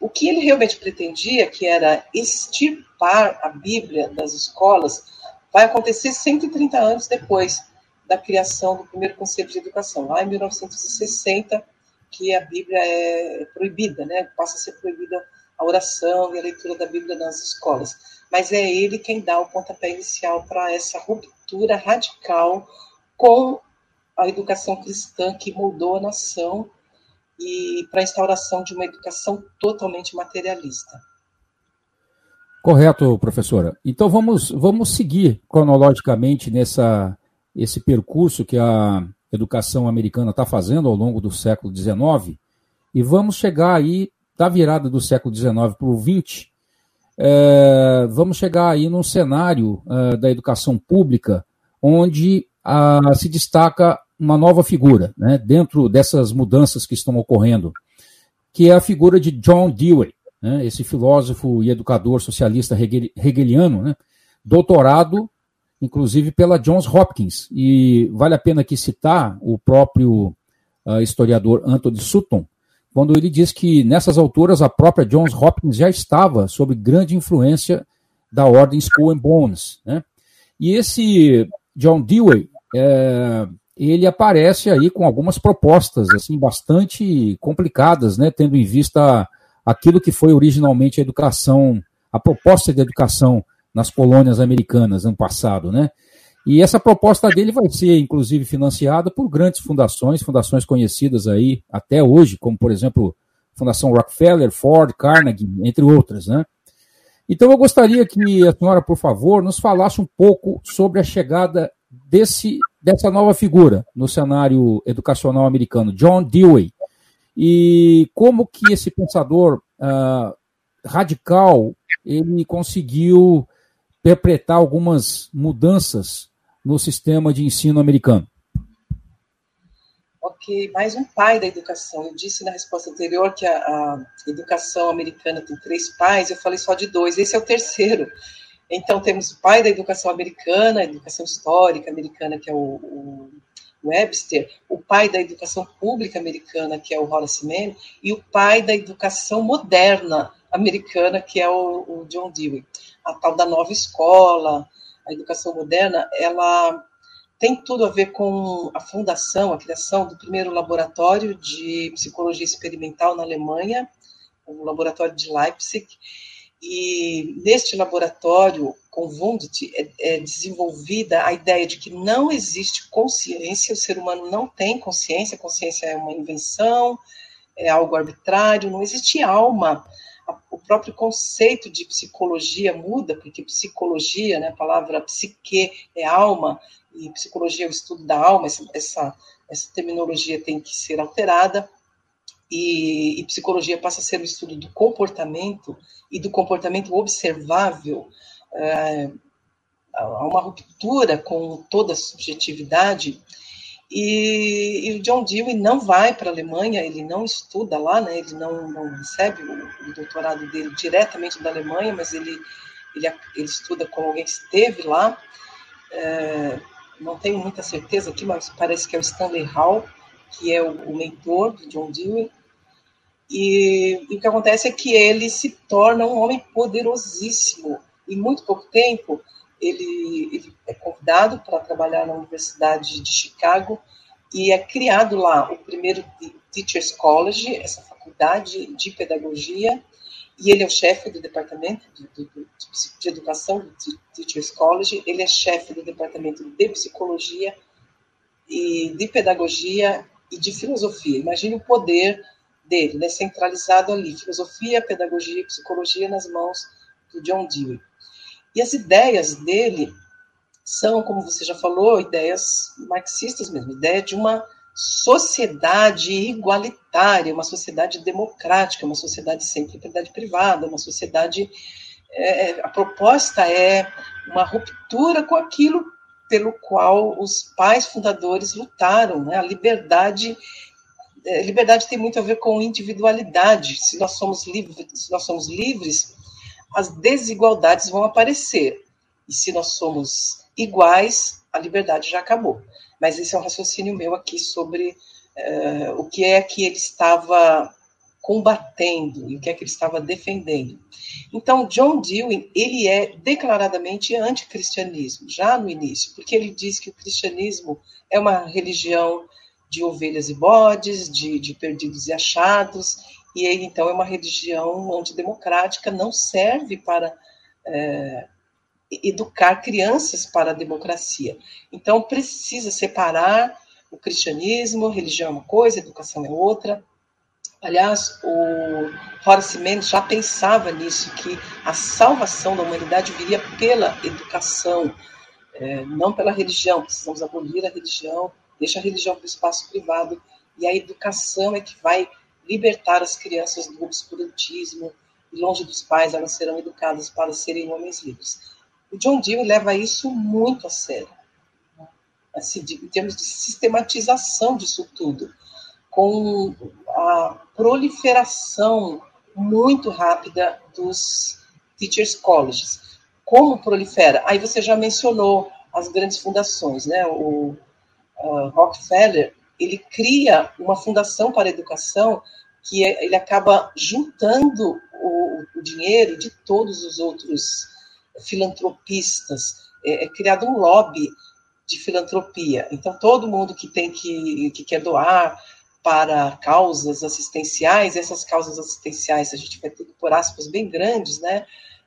O que ele realmente pretendia, que era extirpar a Bíblia das escolas, vai acontecer 130 anos depois da criação do primeiro Conselho de Educação, lá em 1960, que a Bíblia é proibida, né? passa a ser proibida a oração e a leitura da Bíblia nas escolas. Mas é ele quem dá o pontapé inicial para essa ruptura radical com a educação cristã que moldou a nação e para a instauração de uma educação totalmente materialista. Correto, professora. Então vamos, vamos seguir cronologicamente nessa esse percurso que a educação americana está fazendo ao longo do século XIX e vamos chegar aí da virada do século XIX para o XX, é, vamos chegar aí num cenário é, da educação pública onde a, se destaca uma nova figura, né, dentro dessas mudanças que estão ocorrendo, que é a figura de John Dewey, né, esse filósofo e educador socialista hegeliano, né, doutorado, inclusive, pela Johns Hopkins. E vale a pena aqui citar o próprio uh, historiador Anthony Sutton, quando ele diz que nessas alturas a própria Johns Hopkins já estava sob grande influência da ordem School and Bones. Né? E esse John Dewey, é, ele aparece aí com algumas propostas assim bastante complicadas, né, tendo em vista aquilo que foi originalmente a educação, a proposta de educação nas colônias americanas no passado, né? E essa proposta dele vai ser, inclusive, financiada por grandes fundações, fundações conhecidas aí até hoje, como, por exemplo, Fundação Rockefeller, Ford, Carnegie, entre outras, né? Então, eu gostaria que a senhora, por favor, nos falasse um pouco sobre a chegada desse, dessa nova figura no cenário educacional americano, John Dewey, e como que esse pensador uh, radical ele conseguiu interpretar algumas mudanças no sistema de ensino americano? Ok, mais um pai da educação. Eu disse na resposta anterior que a, a educação americana tem três pais, eu falei só de dois, esse é o terceiro. Então, temos o pai da educação americana, a educação histórica americana, que é o, o Webster, o pai da educação pública americana, que é o Horace Mann, e o pai da educação moderna americana, que é o, o John Dewey. A tal da nova escola, a educação moderna, ela tem tudo a ver com a fundação, a criação do primeiro laboratório de psicologia experimental na Alemanha, o laboratório de Leipzig. E neste laboratório, com Wundt, é, é desenvolvida a ideia de que não existe consciência, o ser humano não tem consciência, consciência é uma invenção, é algo arbitrário, não existe alma o próprio conceito de psicologia muda, porque psicologia, né, a palavra psique é alma, e psicologia é o estudo da alma, essa, essa terminologia tem que ser alterada, e, e, psicologia passa a ser o estudo do comportamento e do comportamento observável. É, há uma ruptura com toda a subjetividade e, e, o John Dewey não vai para a Alemanha, ele não estuda lá, né, ele não, não recebe o, o, doutorado dele diretamente da Alemanha, mas ele, ele, ele estuda com alguém que esteve lá. É, não tenho muita certeza aqui, mas parece que é o Stanley Hall, que é o, o mentor do John Dewey. E, e, o que acontece é que ele se torna um homem poderosíssimo. Em muito pouco tempo, ele, ele é convidado para trabalhar na Universidade de Chicago e é criado lá o primeiro Teachers College, essa faculdade de pedagogia, e ele é o chefe do departamento de, de, de educação do Teachers College, ele é chefe do departamento de psicologia e de pedagogia e de filosofia. Imagine o poder dele, né, centralizado ali, filosofia, pedagogia e psicologia nas mãos do John Dewey. E as ideias dele são, como você já falou, ideias marxistas mesmo, ideia de uma sociedade igualitária, uma sociedade democrática, uma sociedade sem propriedade privada, uma sociedade. É, a proposta é uma ruptura com aquilo pelo qual os pais fundadores lutaram, né? a liberdade. É, liberdade tem muito a ver com individualidade. Se nós somos livres, se nós somos livres, as desigualdades vão aparecer. E se nós somos iguais, a liberdade já acabou. Mas esse é um raciocínio meu aqui sobre uh, o que é que ele estava combatendo e o que é que ele estava defendendo. Então, John Dewey, ele é declaradamente anticristianismo, já no início, porque ele diz que o cristianismo é uma religião de ovelhas e bodes, de, de perdidos e achados, e então, é uma religião antidemocrática, não serve para é, educar crianças para a democracia. Então, precisa separar o cristianismo, religião é uma coisa, educação é outra. Aliás, o Horace Mann já pensava nisso, que a salvação da humanidade viria pela educação, é, não pela religião. Precisamos abolir a religião, deixa a religião para o espaço privado, e a educação é que vai libertar as crianças do obscurantismo, e longe dos pais elas serão educadas para serem homens livres. O John Dewey leva isso muito a sério, assim, de, em termos de sistematização disso tudo, com a proliferação muito rápida dos teachers colleges. Como prolifera? Aí você já mencionou as grandes fundações, né? O uh, Rockefeller ele cria uma fundação para a educação que é, ele acaba juntando o, o dinheiro de todos os outros filantropistas, é, é criado um lobby de filantropia. Então, todo mundo que tem que, que quer doar para causas assistenciais, essas causas assistenciais, a gente vai ter que pôr aspas bem grandes, né?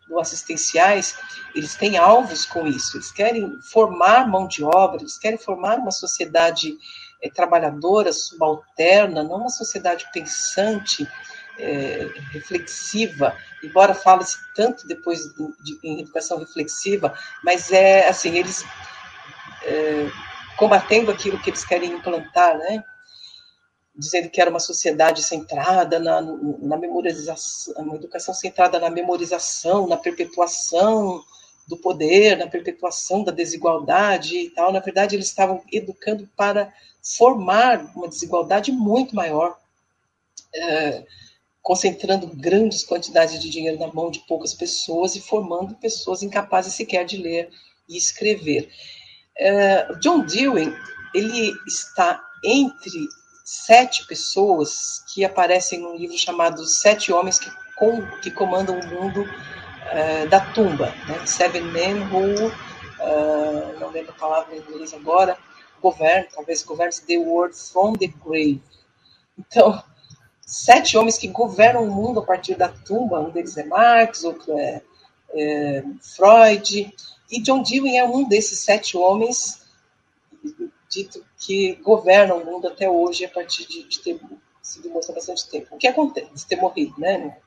No assistenciais, eles têm alvos com isso, eles querem formar mão de obra, eles querem formar uma sociedade é, trabalhadora, subalterna, não uma sociedade pensante, é, reflexiva, embora fale-se tanto depois de, de, em educação reflexiva, mas é assim, eles é, combatendo aquilo que eles querem implantar, né? dizendo que era uma sociedade centrada na, na memorização, uma educação centrada na memorização, na perpetuação do poder, na perpetuação da desigualdade e tal. Na verdade, eles estavam educando para formar uma desigualdade muito maior. É, concentrando grandes quantidades de dinheiro na mão de poucas pessoas e formando pessoas incapazes sequer de ler e escrever. Uh, John Dewey ele está entre sete pessoas que aparecem num livro chamado Sete Homens que, com, que Comandam o Mundo uh, da Tumba, né? Seven Men Who, uh, não lembro a palavra em inglês agora, govern, talvez govern the world from the grave. Então, sete homens que governam o mundo a partir da tumba. Um deles é Marx, outro é, é Freud. E John Dewey é um desses sete homens dito que governam o mundo até hoje a partir de, de ter sido morto há bastante tempo. O que acontece? De ter morrido, né?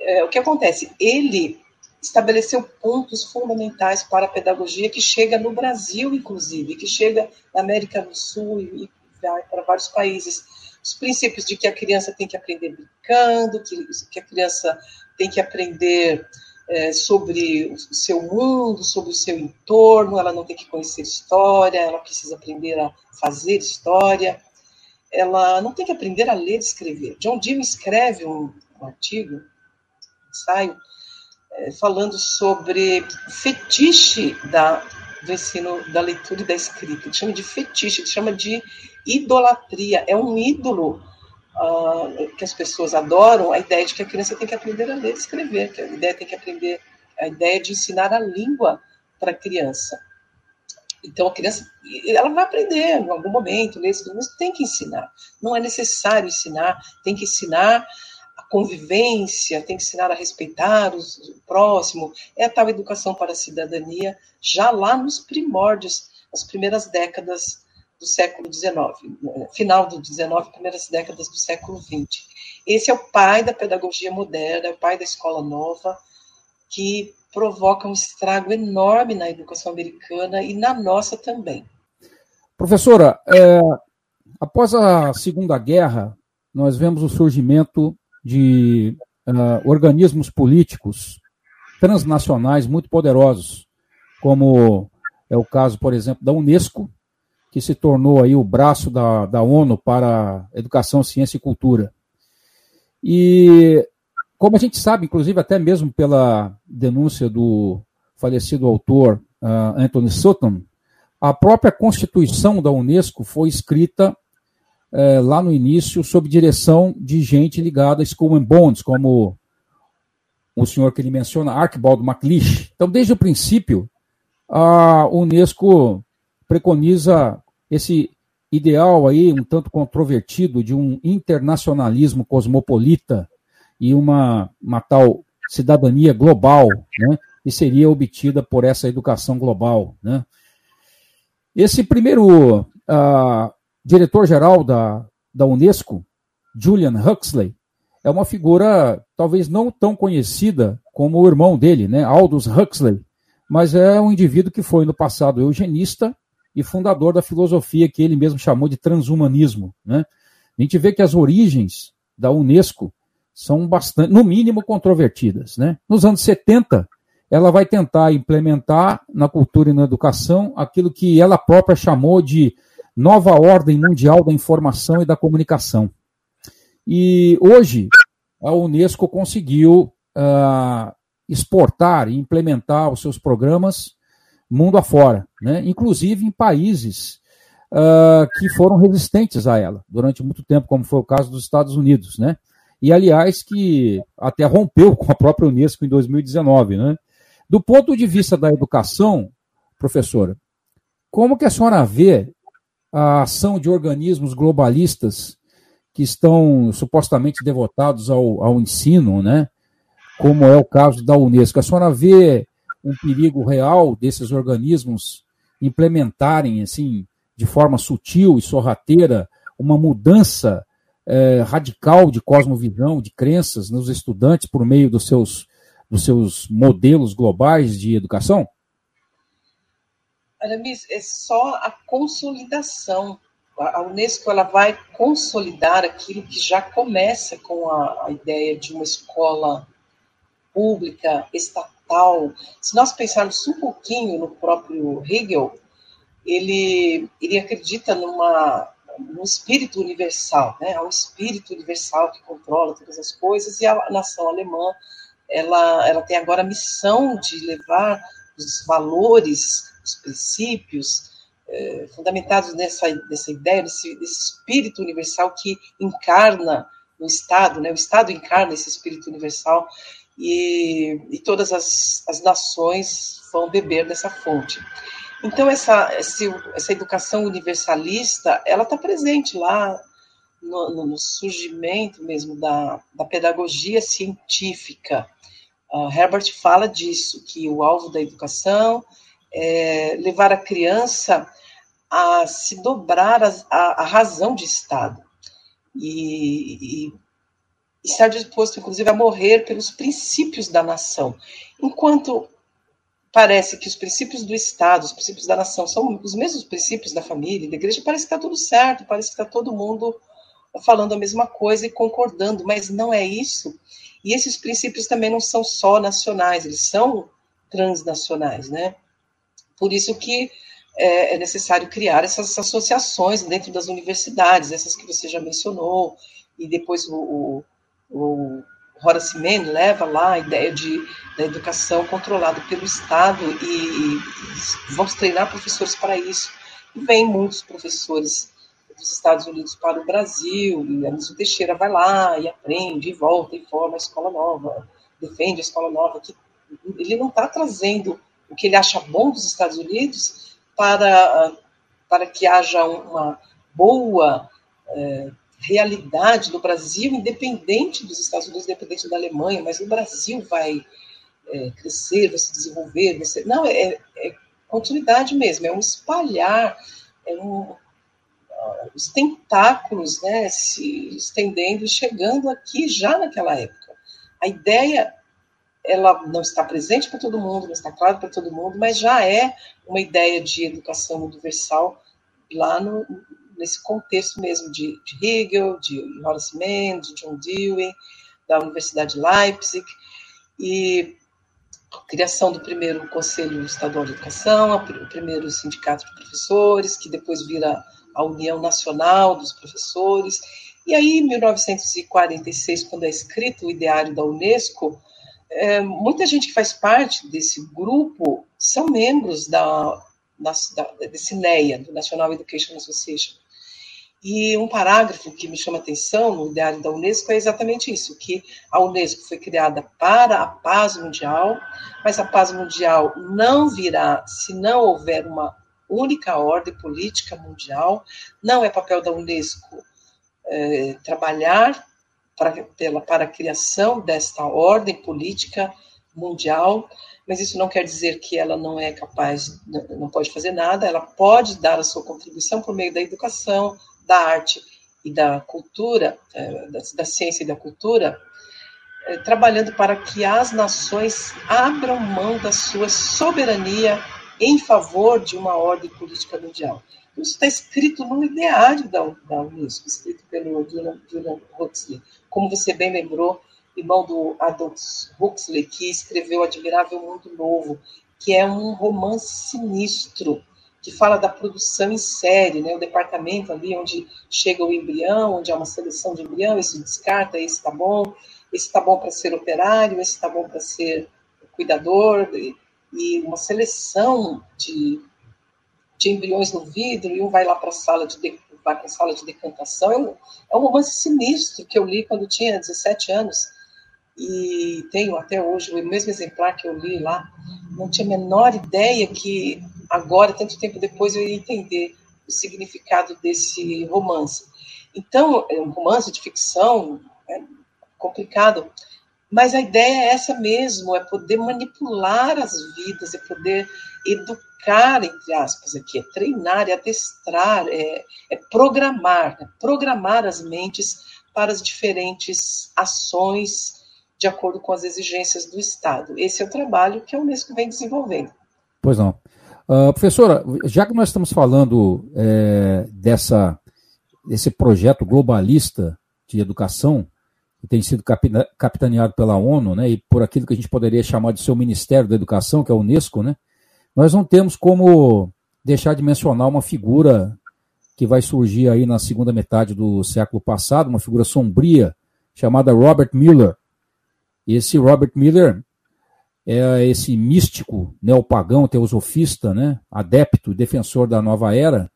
É, o que acontece? Ele estabeleceu pontos fundamentais para a pedagogia que chega no Brasil, inclusive, que chega na América do Sul e vai para vários países os princípios de que a criança tem que aprender brincando, que, que a criança tem que aprender é, sobre o seu mundo, sobre o seu entorno, ela não tem que conhecer história, ela precisa aprender a fazer história, ela não tem que aprender a ler e escrever. John Dewey escreve um, um artigo, um ensaio, falando sobre fetiche da, do ensino da leitura e da escrita. Ele chama de fetiche, ele chama de idolatria, é um ídolo uh, que as pessoas adoram, a ideia de que a criança tem que aprender a ler e escrever, que a ideia tem que aprender, a ideia de ensinar a língua para a criança. Então, a criança, ela vai aprender em algum momento, ler, escrever, mas tem que ensinar. Não é necessário ensinar, tem que ensinar convivência, tem que ensinar a respeitar os, o próximo. É a tal educação para a cidadania, já lá nos primórdios, nas primeiras décadas do século XIX, final do XIX, primeiras décadas do século XX. Esse é o pai da pedagogia moderna, é o pai da escola nova, que provoca um estrago enorme na educação americana e na nossa também. Professora, é, após a Segunda Guerra, nós vemos o surgimento de uh, organismos políticos transnacionais muito poderosos, como é o caso, por exemplo, da Unesco, que se tornou aí o braço da, da ONU para educação, ciência e cultura. E como a gente sabe, inclusive até mesmo pela denúncia do falecido autor uh, Anthony Sutton, a própria constituição da Unesco foi escrita uh, lá no início sob direção de gente ligada a School and Bonds, como o senhor que ele menciona, Archibald MacLeish. Então, desde o princípio, a Unesco preconiza esse ideal aí, um tanto controvertido, de um internacionalismo cosmopolita e uma, uma tal cidadania global, né, que seria obtida por essa educação global. Né. Esse primeiro uh, diretor-geral da, da Unesco, Julian Huxley, é uma figura talvez não tão conhecida como o irmão dele, né, Aldous Huxley, mas é um indivíduo que foi no passado eugenista e fundador da filosofia que ele mesmo chamou de transhumanismo. Né? A gente vê que as origens da Unesco são bastante, no mínimo, controvertidas. Né? Nos anos 70, ela vai tentar implementar na cultura e na educação aquilo que ela própria chamou de nova ordem mundial da informação e da comunicação. E hoje, a Unesco conseguiu uh, exportar e implementar os seus programas mundo afora, né? inclusive em países uh, que foram resistentes a ela durante muito tempo, como foi o caso dos Estados Unidos. Né? e aliás que até rompeu com a própria Unesco em 2019. Né? Do ponto de vista da educação, professora, como que a senhora vê a ação de organismos globalistas que estão supostamente devotados ao, ao ensino, né? como é o caso da Unesco? A senhora vê um perigo real desses organismos implementarem, assim, de forma sutil e sorrateira, uma mudança é, radical de cosmovisão, de crenças nos estudantes por meio dos seus, dos seus modelos globais de educação? Aramis, é só a consolidação. A Unesco ela vai consolidar aquilo que já começa com a, a ideia de uma escola pública, estatal. Se nós pensarmos um pouquinho no próprio Hegel, ele, ele acredita numa no espírito universal, né? Há um espírito universal que controla todas as coisas e a nação alemã ela, ela tem agora a missão de levar os valores, os princípios eh, fundamentados nessa, nessa ideia, desse, desse espírito universal que encarna no Estado, né? O Estado encarna esse espírito universal e, e todas as, as nações vão beber dessa fonte. Então, essa, essa educação universalista, ela está presente lá no, no, surgimento mesmo da, da pedagogia científica. Uh, Herbert fala disso, que o alvo da educação é levar a criança a se dobrar a, a razão de Estado e, e, estar disposto, inclusive, a morrer pelos princípios da nação. Enquanto parece que os princípios do Estado, os princípios da nação, são os mesmos princípios da família, da igreja, parece que está tudo certo, parece que está todo mundo falando a mesma coisa e concordando, mas não é isso. E esses princípios também não são só nacionais, eles são transnacionais, né? Por isso que é, é necessário criar essas associações dentro das universidades, essas que você já mencionou, e depois o, o, o Horace Mann leva lá a ideia de, da educação controlada pelo Estado e, e vamos treinar professores para isso. E vem muitos professores dos Estados Unidos para o Brasil, e Anísio Teixeira vai lá e aprende, e volta, e forma a escola nova, defende a escola nova, que ele não está trazendo o que ele acha bom dos Estados Unidos para, para que haja uma boa é, realidade no Brasil, independente dos Estados Unidos, independente da Alemanha, mas o Brasil vai é, crescer, vai se desenvolver, vai ser... não, é, é, continuidade mesmo, é um espalhar, é um, uh, os tentáculos né, se estendendo e chegando aqui já naquela época. A ideia ela não está presente para todo mundo, não está claro para todo mundo, mas já é uma ideia de educação universal lá no, nesse contexto mesmo de, de Hegel, de Horace Mann, de John Dewey, da Universidade de Leipzig, e a criação do primeiro Conselho Estadual de Educação, o primeiro sindicato de professores, que depois vira a União Nacional dos Professores. E aí, em 1946, quando é escrito o ideário da Unesco, é, muita gente que faz parte desse grupo são membros da, da, desse NEA, do National Education Association. E um parágrafo que me chama atenção no ideário da Unesco é exatamente isso, que a Unesco foi criada para a paz mundial, mas a paz mundial não virá se não houver uma única ordem política mundial. Não é papel da Unesco é, trabalhar para, pela, para a criação desta ordem política mundial, mas isso não quer dizer que ela não é capaz, não pode fazer nada, ela pode dar a sua contribuição por meio da educação, da arte e da cultura, é, da, ciência e da cultura, é, trabalhando para que as nações abram mão da sua soberania em favor de uma ordem política mundial. Isso está escrito no ideário da, da Unesco, escrito pelo Julian, Huxley. Como você bem lembrou, irmão do Aldous Huxley, que escreveu Admirável Mundo Novo, que é um romance sinistro, que fala da produção em série, né? o departamento ali onde chega o embrião, onde há uma seleção de embrião, esse descarta, esse está bom, esse está bom para ser operário, esse está bom para ser cuidador, e, e, uma seleção de, de embriões no vidro, e um vai lá para a sala de vai para a sala de decantação. É um, é um romance sinistro que eu li quando tinha 17 anos, e tenho até hoje o mesmo exemplar que eu li lá. Não tinha a menor ideia que agora, tanto tempo depois, eu ia entender o significado desse romance. Então, é um romance de ficção, é complicado, mas a ideia é essa mesmo, é poder manipular as vidas, é poder educar, entre aspas, aqui, é treinar, é adestrar, é, é programar, é programar as mentes para as diferentes ações de acordo com as exigências do Estado. Esse é o trabalho que a Unesco vem desenvolvendo. Pois não. Uh, professora, já que nós estamos falando é, dessa, desse projeto globalista de educação, que tem sido capitaneado pela ONU, né, e por aquilo que a gente poderia chamar de seu Ministério da Educação, que é a Unesco, né, nós não temos como deixar de mencionar uma figura que vai surgir aí na segunda metade do século passado, uma figura sombria, chamada Robert Miller. Esse Robert Miller é esse místico neopagão, teosofista, né, adepto defensor da nova era,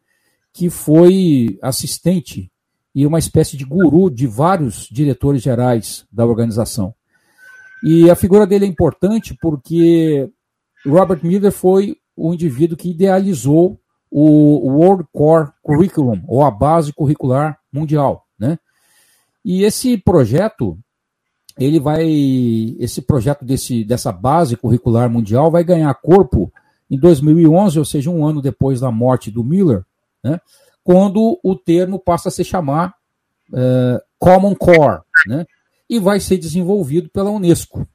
que foi assistente e uma espécie de guru de vários diretores gerais da organização. E a figura dele é importante porque Robert Miller foi o indivíduo que idealizou o World Core Curriculum, ou a base curricular mundial, né? E esse projeto ele vai esse projeto desse, dessa base curricular mundial vai ganhar corpo em 2011, ou seja, um ano depois da morte do Miller, né, quando o termo passa a se chamar uh, Common Core, né, e vai ser desenvolvido pela Unesco.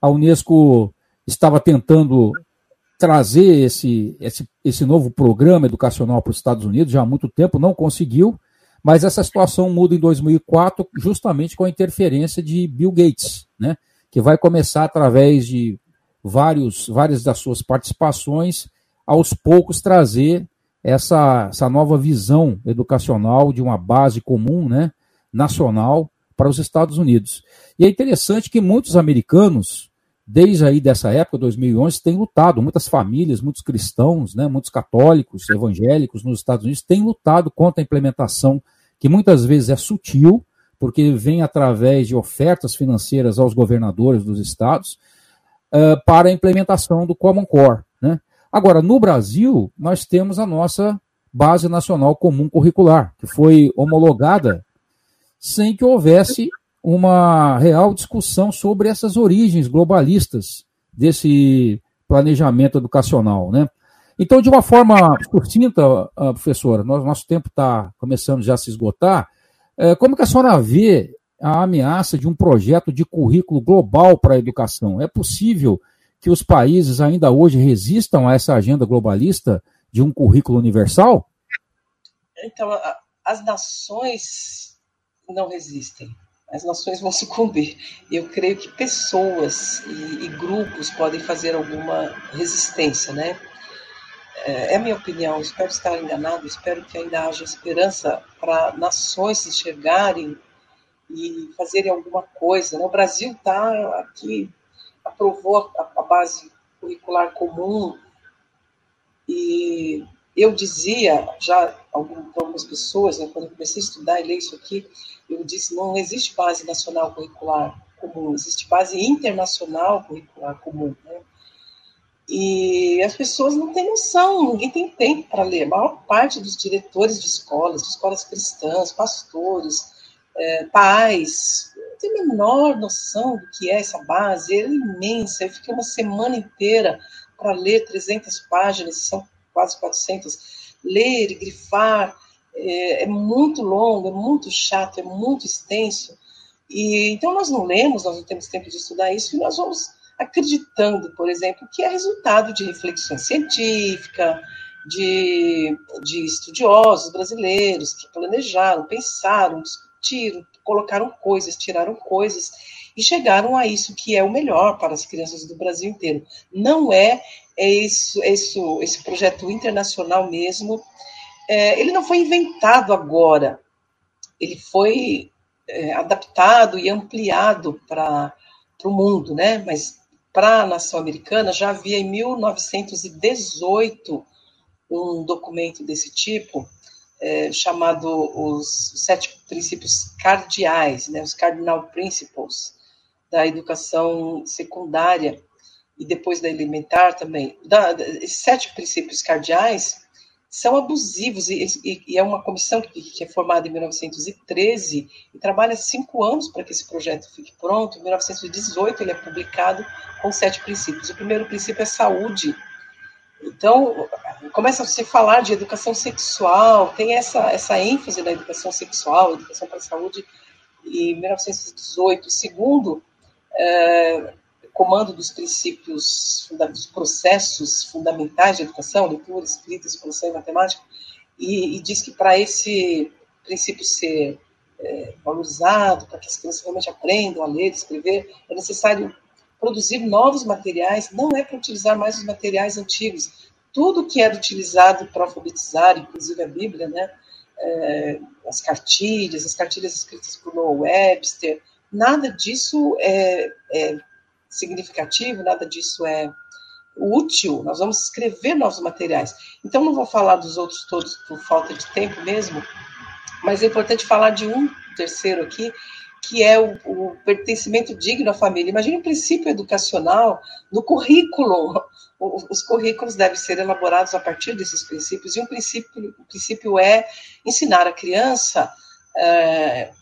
A Unesco estava tentando trazer esse, esse, esse novo programa educacional para os Estados Unidos já há muito tempo, não conseguiu, mas essa situação muda em 2004, justamente com a interferência de Bill Gates, né, que vai começar através de vários, várias das suas participações, aos poucos trazer essa, essa nova visão educacional de uma base comum, né, nacional, para os Estados Unidos. E é interessante que muitos americanos, desde aí dessa época, 2011, têm lutado, muitas famílias, muitos cristãos, né, muitos católicos, evangélicos nos Estados Unidos têm lutado contra a implementação que muitas vezes é sutil, porque vem através de ofertas financeiras aos governadores dos estados, uh, para a implementação do Common Core. Né? Agora, no Brasil, nós temos a nossa Base Nacional Comum Curricular, que foi homologada sem que houvesse uma real discussão sobre essas origens globalistas desse planejamento educacional. Né? Então, de uma forma sucinta, ah, professora, nosso tempo está começando já a se esgotar, é, como que a senhora vê a ameaça de um projeto de currículo global para a educação. É possível que os países ainda hoje resistam a essa agenda globalista de um currículo universal? Então, as nações não resistem. As nações vão sucumbir. Eu creio que pessoas e, e grupos podem fazer alguma resistência, né? É, é a minha opinião, espero estar enganado, espero que ainda haja esperança para nações se enxergarem e fazerem alguma coisa. Né? O Brasil está aqui, aprovou a, base curricular comum e eu dizia já algumas pessoas, né, quando eu comecei a estudar e ler isso aqui, eu disse não existe base nacional curricular comum, existe base internacional curricular comum. Né? E as pessoas não têm noção, ninguém tem tempo para ler. A maior parte dos diretores de escolas, de escolas cristãs, pastores, é, pais, não tem a menor noção do que é essa base. Ela é imensa. Eu fiquei uma semana inteira para ler 300 páginas, são quase 400. Ler grifar é, é muito longo, é muito chato, é muito extenso. E então nós não lemos, nós não temos tempo de estudar isso e nós vamos acreditando, por exemplo, que é resultado de reflexão científica, de, de estudiosos brasileiros que planejaram, pensaram, discutiram, colocaram coisas, tiraram coisas e chegaram a isso que é o melhor para as crianças do Brasil inteiro. Não é, é isso, é isso, esse projeto internacional mesmo. É, ele não foi inventado agora, ele foi é, adaptado e ampliado para o mundo, né? Mas para a nação americana, já havia em 1918 um documento desse tipo, é, chamado os Sete Princípios Cardeais, né, os Cardinal Principles da educação secundária e depois da elementar também. Da, esses sete princípios cardeais são abusivos e, e, é uma comissão que, que, é formada em 1913 e trabalha cinco anos para que esse projeto fique pronto. Em 1918 ele é publicado com sete princípios. O primeiro princípio é saúde. Então começa a se falar de educação sexual, tem essa essa ênfase na educação sexual, educação para a saúde. Em 1918, segundo é, comando dos princípios, dos processos fundamentais de educação, leitura, escrita, exploração e matemática, e, e diz que para esse princípio ser é, valorizado, para que as crianças realmente aprendam a ler, escrever, é necessário produzir novos materiais, não é para utilizar mais os materiais antigos. Tudo que era utilizado para alfabetizar, inclusive a Bíblia, né, é, as cartilhas, as cartilhas escritas por Noah Webster, nada disso é, é significativo, nada disso é útil, nós vamos escrever novos materiais. Então, não vou falar dos outros todos por falta de tempo mesmo, mas é importante falar de um terceiro aqui, que é o, o pertencimento digno à família. Imagine um princípio educacional no currículo. Os currículos devem ser elaborados a partir desses princípios, e um princípio, um princípio é ensinar a criança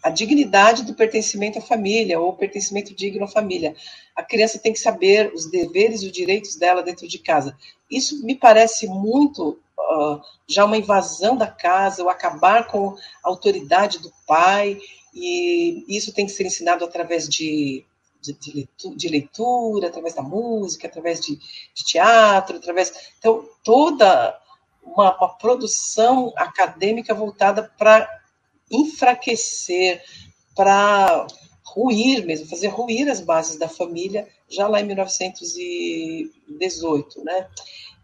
a dignidade do pertencimento à família, ou pertencimento digno à família. A criança tem que saber os deveres e os direitos dela dentro de casa. Isso me parece muito uh, já uma invasão da casa, o acabar com a autoridade do pai, e isso tem que ser ensinado através de, de, de, leitura, de leitura, através da música, através de, de teatro, através. Então, toda uma, uma produção acadêmica voltada para enfraquecer, para ruir mesmo, fazer ruir as bases da família, já lá em 1918. Né?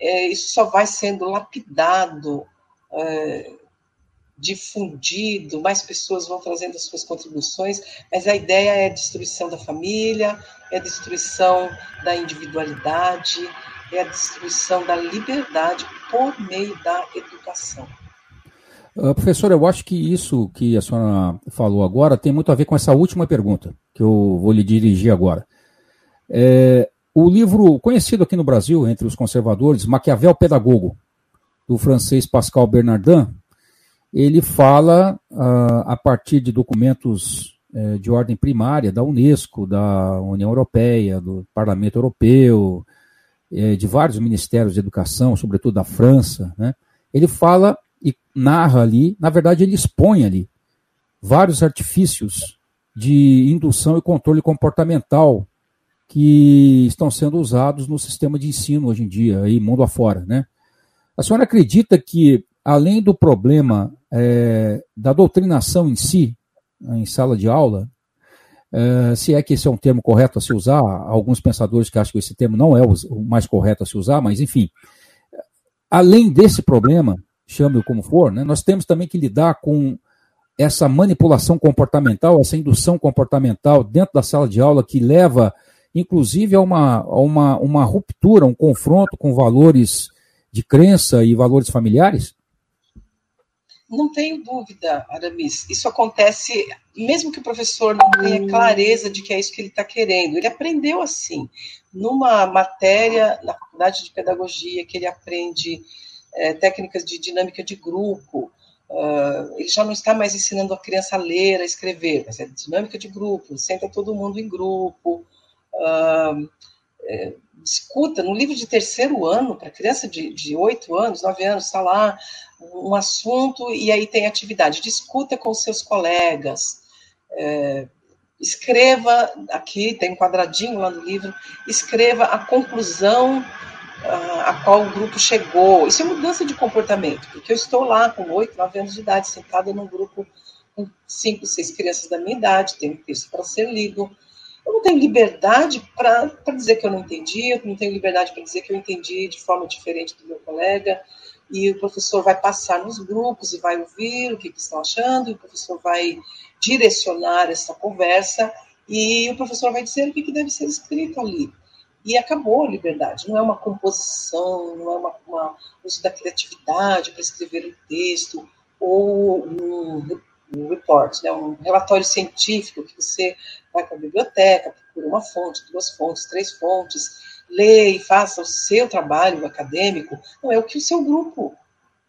É, isso só vai sendo lapidado, é, difundido, mais pessoas vão trazendo as suas contribuições, mas a ideia é a destruição da família, é a destruição da individualidade, é a destruição da liberdade por meio da educação. Uh, professor, eu acho que isso que a senhora falou agora tem muito a ver com essa última pergunta que eu vou lhe dirigir agora. É, o livro conhecido aqui no Brasil, entre os conservadores, Maquiavel Pedagogo, do francês Pascal Bernardin, ele fala uh, a partir de documentos uh, de ordem primária da Unesco, da União Europeia, do Parlamento Europeu, uh, de vários ministérios de educação, sobretudo da França, né? ele fala e narra ali, na verdade ele expõe ali vários artifícios de indução e controle comportamental que estão sendo usados no sistema de ensino hoje em dia, aí mundo afora, né? A senhora acredita que, além do problema é, da doutrinação em si, em sala de aula, é, se é que esse é um termo correto a se usar, alguns pensadores que acham que esse termo não é o mais correto a se usar, mas enfim, além desse problema, chame-o como for, né, nós temos também que lidar com essa manipulação comportamental, essa indução comportamental dentro da sala de aula que leva, inclusive, a uma, a uma, uma ruptura, um confronto com valores de crença e valores familiares? Não tenho dúvida, Aramis. Isso acontece, mesmo que o professor não tenha clareza de que é isso que ele está querendo. Ele aprendeu assim, numa matéria na faculdade de pedagogia, que ele aprende é, técnicas de dinâmica de grupo. Uh, ele já não está mais ensinando a criança a ler, a escrever, mas é dinâmica de grupo, senta todo mundo em grupo. Uh, é, discuta no livro de terceiro ano, para criança de oito anos, nove anos, está lá um assunto e aí tem atividade. Discuta com seus colegas. É, escreva, aqui tem um quadradinho lá no livro, escreva a conclusão a, qual o grupo chegou. Isso é mudança de comportamento, porque eu estou lá com oito, nove anos de idade, sentada num grupo com cinco, seis crianças da minha idade, tenho um texto para ser lido. Eu não tenho liberdade para dizer que eu não entendi, eu não tenho liberdade para dizer que eu entendi de forma diferente do meu colega e o professor vai passar nos grupos e vai ouvir o que, que estão achando, e o professor vai direcionar essa conversa, e o professor vai dizer o que, que deve ser escrito ali. E acabou a liberdade, não é uma composição, não é uma, uma uso da criatividade para escrever um texto, ou um, um report, né, um relatório científico que você vai para a biblioteca, procura uma fonte, duas fontes, três fontes, lê e faça o seu trabalho acadêmico, não é o que o seu grupo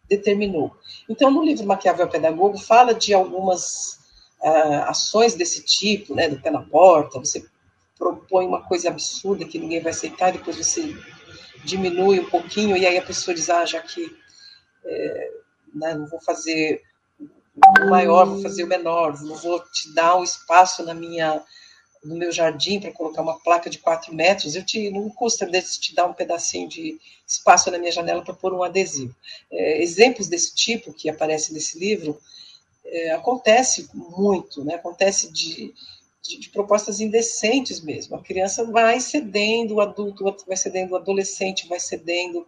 determinou. Então, no livro Maquiavel Pedagogo, fala de algumas uh, ações desse tipo, né, do pé na porta, você propõe uma coisa absurda que ninguém vai aceitar, depois você diminui um pouquinho, e aí a pessoa diz, ah, já que é, né, não vou fazer o maior, vou fazer o menor, não vou te dar um espaço na minha no meu jardim para colocar uma placa de 4 metros, eu te, não custa te dar um pedacinho de espaço na minha janela para pôr um adesivo. É, exemplos desse tipo que aparece nesse livro é, acontece muito, né? acontece de, de, propostas indecentes mesmo. A criança vai cedendo, o adulto vai cedendo, o adolescente vai cedendo.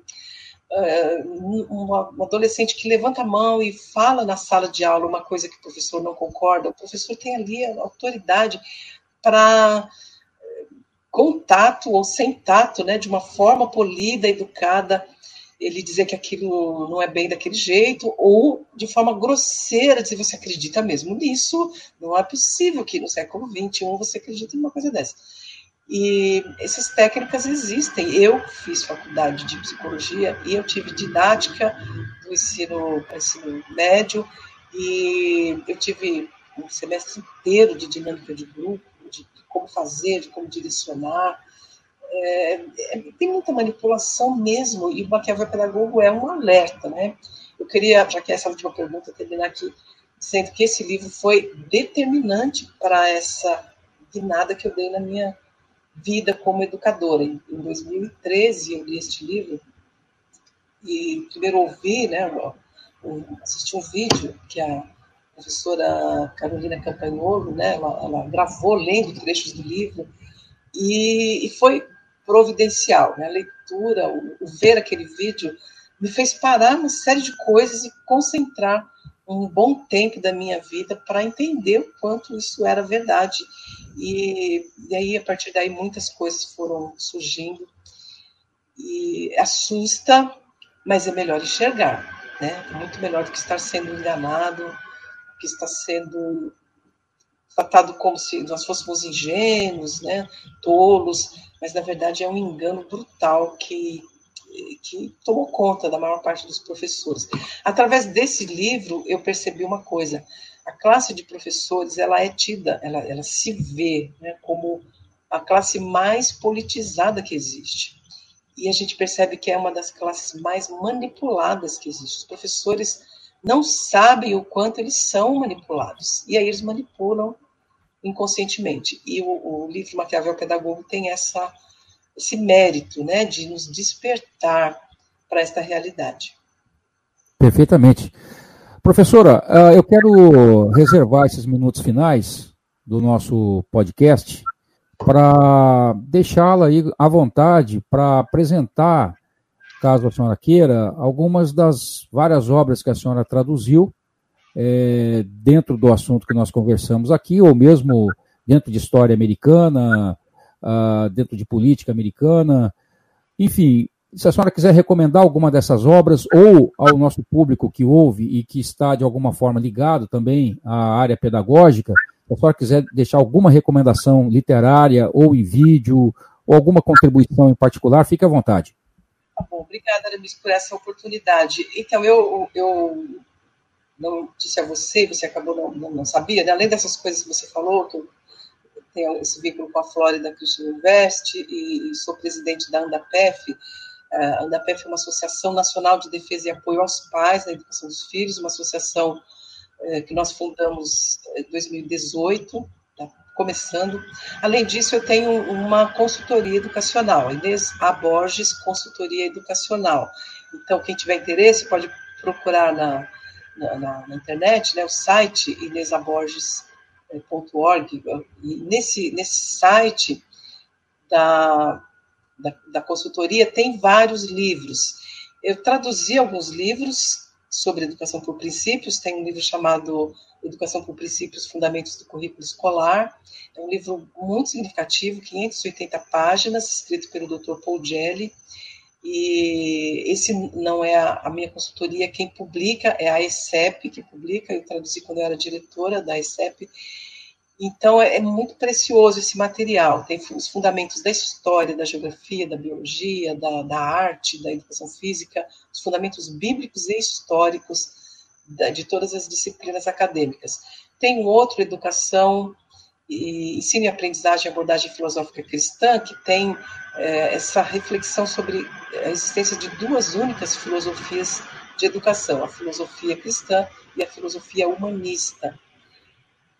Uh, um adolescente que levanta a mão e fala na sala de aula uma coisa que o professor não concorda, o professor tem ali a autoridade para contato ou sem tato, né, de uma forma polida, educada, ele dizer que aquilo não é bem daquele jeito, ou de forma grosseira dizer você acredita mesmo nisso, não é possível que no século XXI você acredite numa coisa dessa. E essas técnicas existem. Eu fiz faculdade de psicologia e eu tive didática do ensino, ensino médio, e eu tive um semestre inteiro de dinâmica de grupo, como fazer, de como direcionar. É, é, tem muita manipulação mesmo, e o Maquiavel Pedagogo é um alerta, né? Eu queria, já que essa última pergunta, terminar aqui dizendo que esse livro foi determinante para essa guinada que eu dei na minha vida como educadora. Em 2013 eu li este livro e primeiro ouvi, né, assisti um vídeo que a professora Carolina Campagnolo, né, ela, ela, gravou lendo trechos do livro e, e foi providencial. Né, a leitura, o, o, ver aquele vídeo me fez parar uma série de coisas e concentrar um bom tempo da minha vida para entender o quanto isso era verdade. E, e aí, a partir daí, muitas coisas foram surgindo e assusta, mas é melhor enxergar, né? É muito melhor do que estar sendo enganado, que está sendo tratado como se nós fôssemos ingênuos, né, tolos, mas na verdade é um engano brutal que, que tomou conta da maior parte dos professores. Através desse livro eu percebi uma coisa: a classe de professores ela é tida, ela, ela se vê né, como a classe mais politizada que existe. E a gente percebe que é uma das classes mais manipuladas que existe. Os professores não sabem o quanto eles são manipulados. E aí eles manipulam inconscientemente. E o, o livro Maquiavel Pedagogo tem essa, esse mérito né, de nos despertar para esta realidade. Perfeitamente. Professora, ah, eu quero reservar esses minutos finais do nosso podcast para deixá-la aí à vontade para apresentar, caso a senhora queira, algumas das várias obras que a senhora traduziu é, dentro do assunto que nós conversamos aqui, ou mesmo dentro de história americana, uh, dentro de política americana. Enfim, se a senhora quiser recomendar alguma dessas obras, ou ao nosso público que ouve e que está de alguma forma ligado também à área pedagógica, se a senhora quiser deixar alguma recomendação literária, ou em vídeo, ou alguma contribuição em particular, fique à vontade. Tá bom, obrigada, Aramis, por essa oportunidade. Então, eu, eu não disse a você, você acabou não, não, não sabia, né? além dessas coisas que você falou, que eu tenho esse vínculo com a Flórida Christian University e, sou presidente da ANDAPEF. A ANDAPEF é uma associação nacional de defesa e apoio aos pais na educação dos filhos, uma associação é, que nós fundamos em 2018, tá começando. Além disso, eu tenho uma consultoria educacional, Inês A. Borges Consultoria Educacional. Então, quem tiver interesse pode procurar na na, na, na internet, né, o site inesaborges.org, nesse, nesse site da, da, da consultoria tem vários livros. Eu traduzi alguns livros sobre educação por princípios, tem um livro chamado Educação por Princípios, Fundamentos do Currículo Escolar. É um livro muito significativo, 580 páginas, escrito pelo Dr. Paul Jelly. E esse não é a, minha consultoria, quem publica é a ESEP que publica, eu traduzi quando eu era diretora da ESEP. Então é, é muito precioso esse material, tem os fundamentos da história, da geografia, da biologia, da, da arte, da educação física, os fundamentos bíblicos e históricos de todas as disciplinas acadêmicas. Tem um outro, Educação e ensino e aprendizagem e abordagem filosófica cristã, que tem é, essa reflexão sobre a existência de duas únicas filosofias de educação, a filosofia cristã e a filosofia humanista.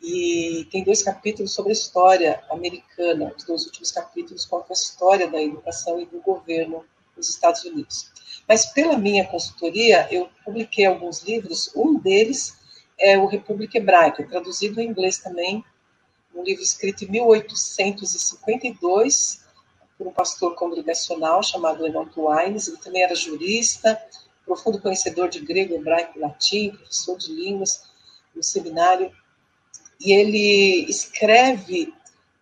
E tem dois capítulos sobre a história americana, os dois últimos capítulos contam a história da educação e do governo nos Estados Unidos. Mas pela minha consultoria, eu publiquei alguns livros, um deles é o República Hebraica, traduzido em inglês também, um livro escrito em 1852 por um pastor congregacional chamado Enoch Wines. Ele também era jurista, profundo conhecedor de grego, hebraico e latim, professor de línguas no seminário. E ele escreve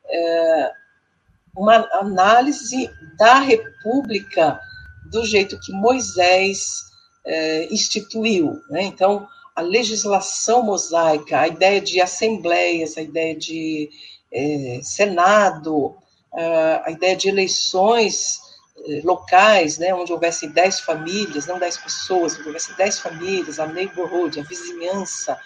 é, uma análise da República do jeito que Moisés é, instituiu. Né? Então, a legislação mosaica, a ideia de assembleias, a ideia de é, Senado, a ideia de eleições é, locais, né, onde houvesse dez famílias, não dez pessoas, onde houvesse dez famílias, a neighborhood, a vizinhança,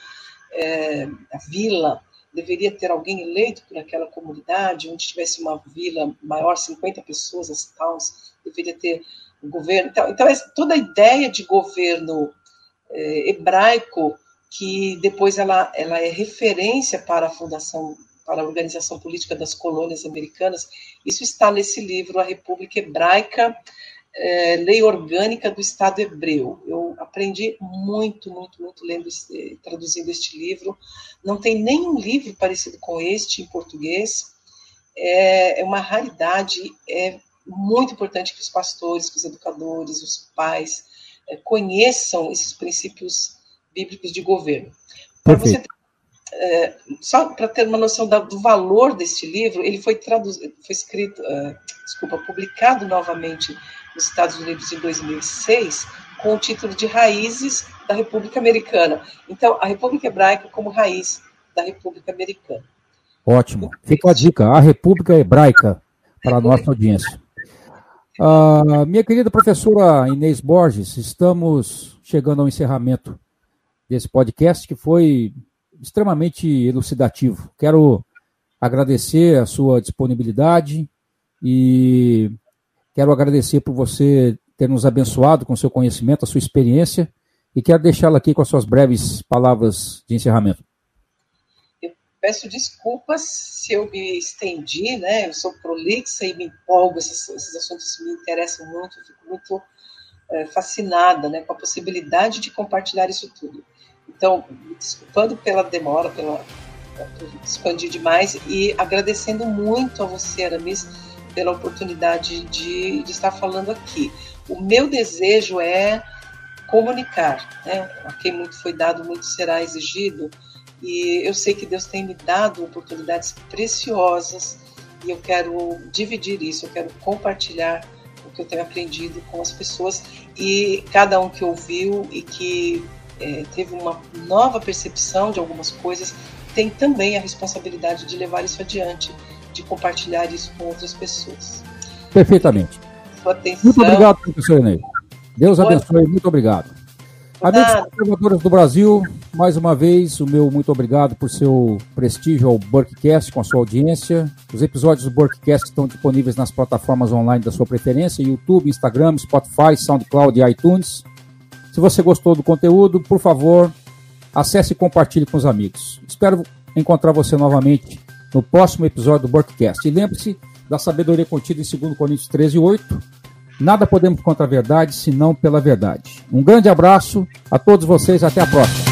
é, a vila, deveria ter alguém eleito por aquela comunidade, onde tivesse uma vila maior, 50 pessoas, as towns, deveria ter o governo. Então, então toda a ideia de governo é, hebraico que depois ela, ela é referência para a fundação, para a organização política das colônias americanas. Isso está nesse livro, A República Hebraica, é, Lei Orgânica do Estado Hebreu. Eu aprendi muito, muito, muito lendo, traduzindo este livro. Não tem nenhum livro parecido com este em português. É, é uma raridade, é muito importante que os pastores, que os educadores, os pais, é, conheçam esses princípios bíblicos de governo. Para você ter, é, só para ter uma noção da, do valor deste livro, ele foi traduzido, foi escrito, uh, desculpa, publicado novamente nos Estados Unidos em 2006 com o título de Raízes da República Americana. Então, a República Hebraica como raiz da República Americana. Ótimo. Fica a dica, a República Hebraica para a nossa audiência. Uh, minha querida professora Inês Borges, estamos chegando ao encerramento desse podcast que foi extremamente elucidativo. Quero agradecer a sua disponibilidade e quero agradecer por você ter nos abençoado com seu conhecimento, a sua experiência e quero deixá-la aqui com as suas breves palavras de encerramento. Peço desculpas se eu me estendi, né? Eu sou prolixa e me empolgo, esses, esses assuntos me interessam muito, eu fico muito é, fascinada né, com a possibilidade de compartilhar isso tudo. Então, me desculpando pela demora, pela, expandir demais e agradecendo muito a você, Aramis, pela oportunidade de, de estar falando aqui. O meu desejo é comunicar, né? A quem muito foi dado, muito será exigido. E eu sei que Deus tem me dado oportunidades preciosas e eu quero dividir isso, eu quero compartilhar o que eu tenho aprendido com as pessoas e cada um que ouviu e que é, teve uma nova percepção de algumas coisas tem também a responsabilidade de levar isso adiante, de compartilhar isso com outras pessoas. Perfeitamente. Muito obrigado, professor Enei. Deus Boa. abençoe, muito obrigado. Amigos conservadores do Brasil, mais uma vez, o meu muito obrigado por seu prestígio ao Burkcast com a sua audiência. Os episódios do Burkcast estão disponíveis nas plataformas online da sua preferência: YouTube, Instagram, Spotify, SoundCloud e iTunes. Se você gostou do conteúdo, por favor, acesse e compartilhe com os amigos. Espero encontrar você novamente no próximo episódio do Burkcast. E lembre-se da sabedoria contida em 2 Coríntios 13, 8. Nada podemos contra a verdade, senão pela verdade. Um grande abraço a todos vocês, até a próxima.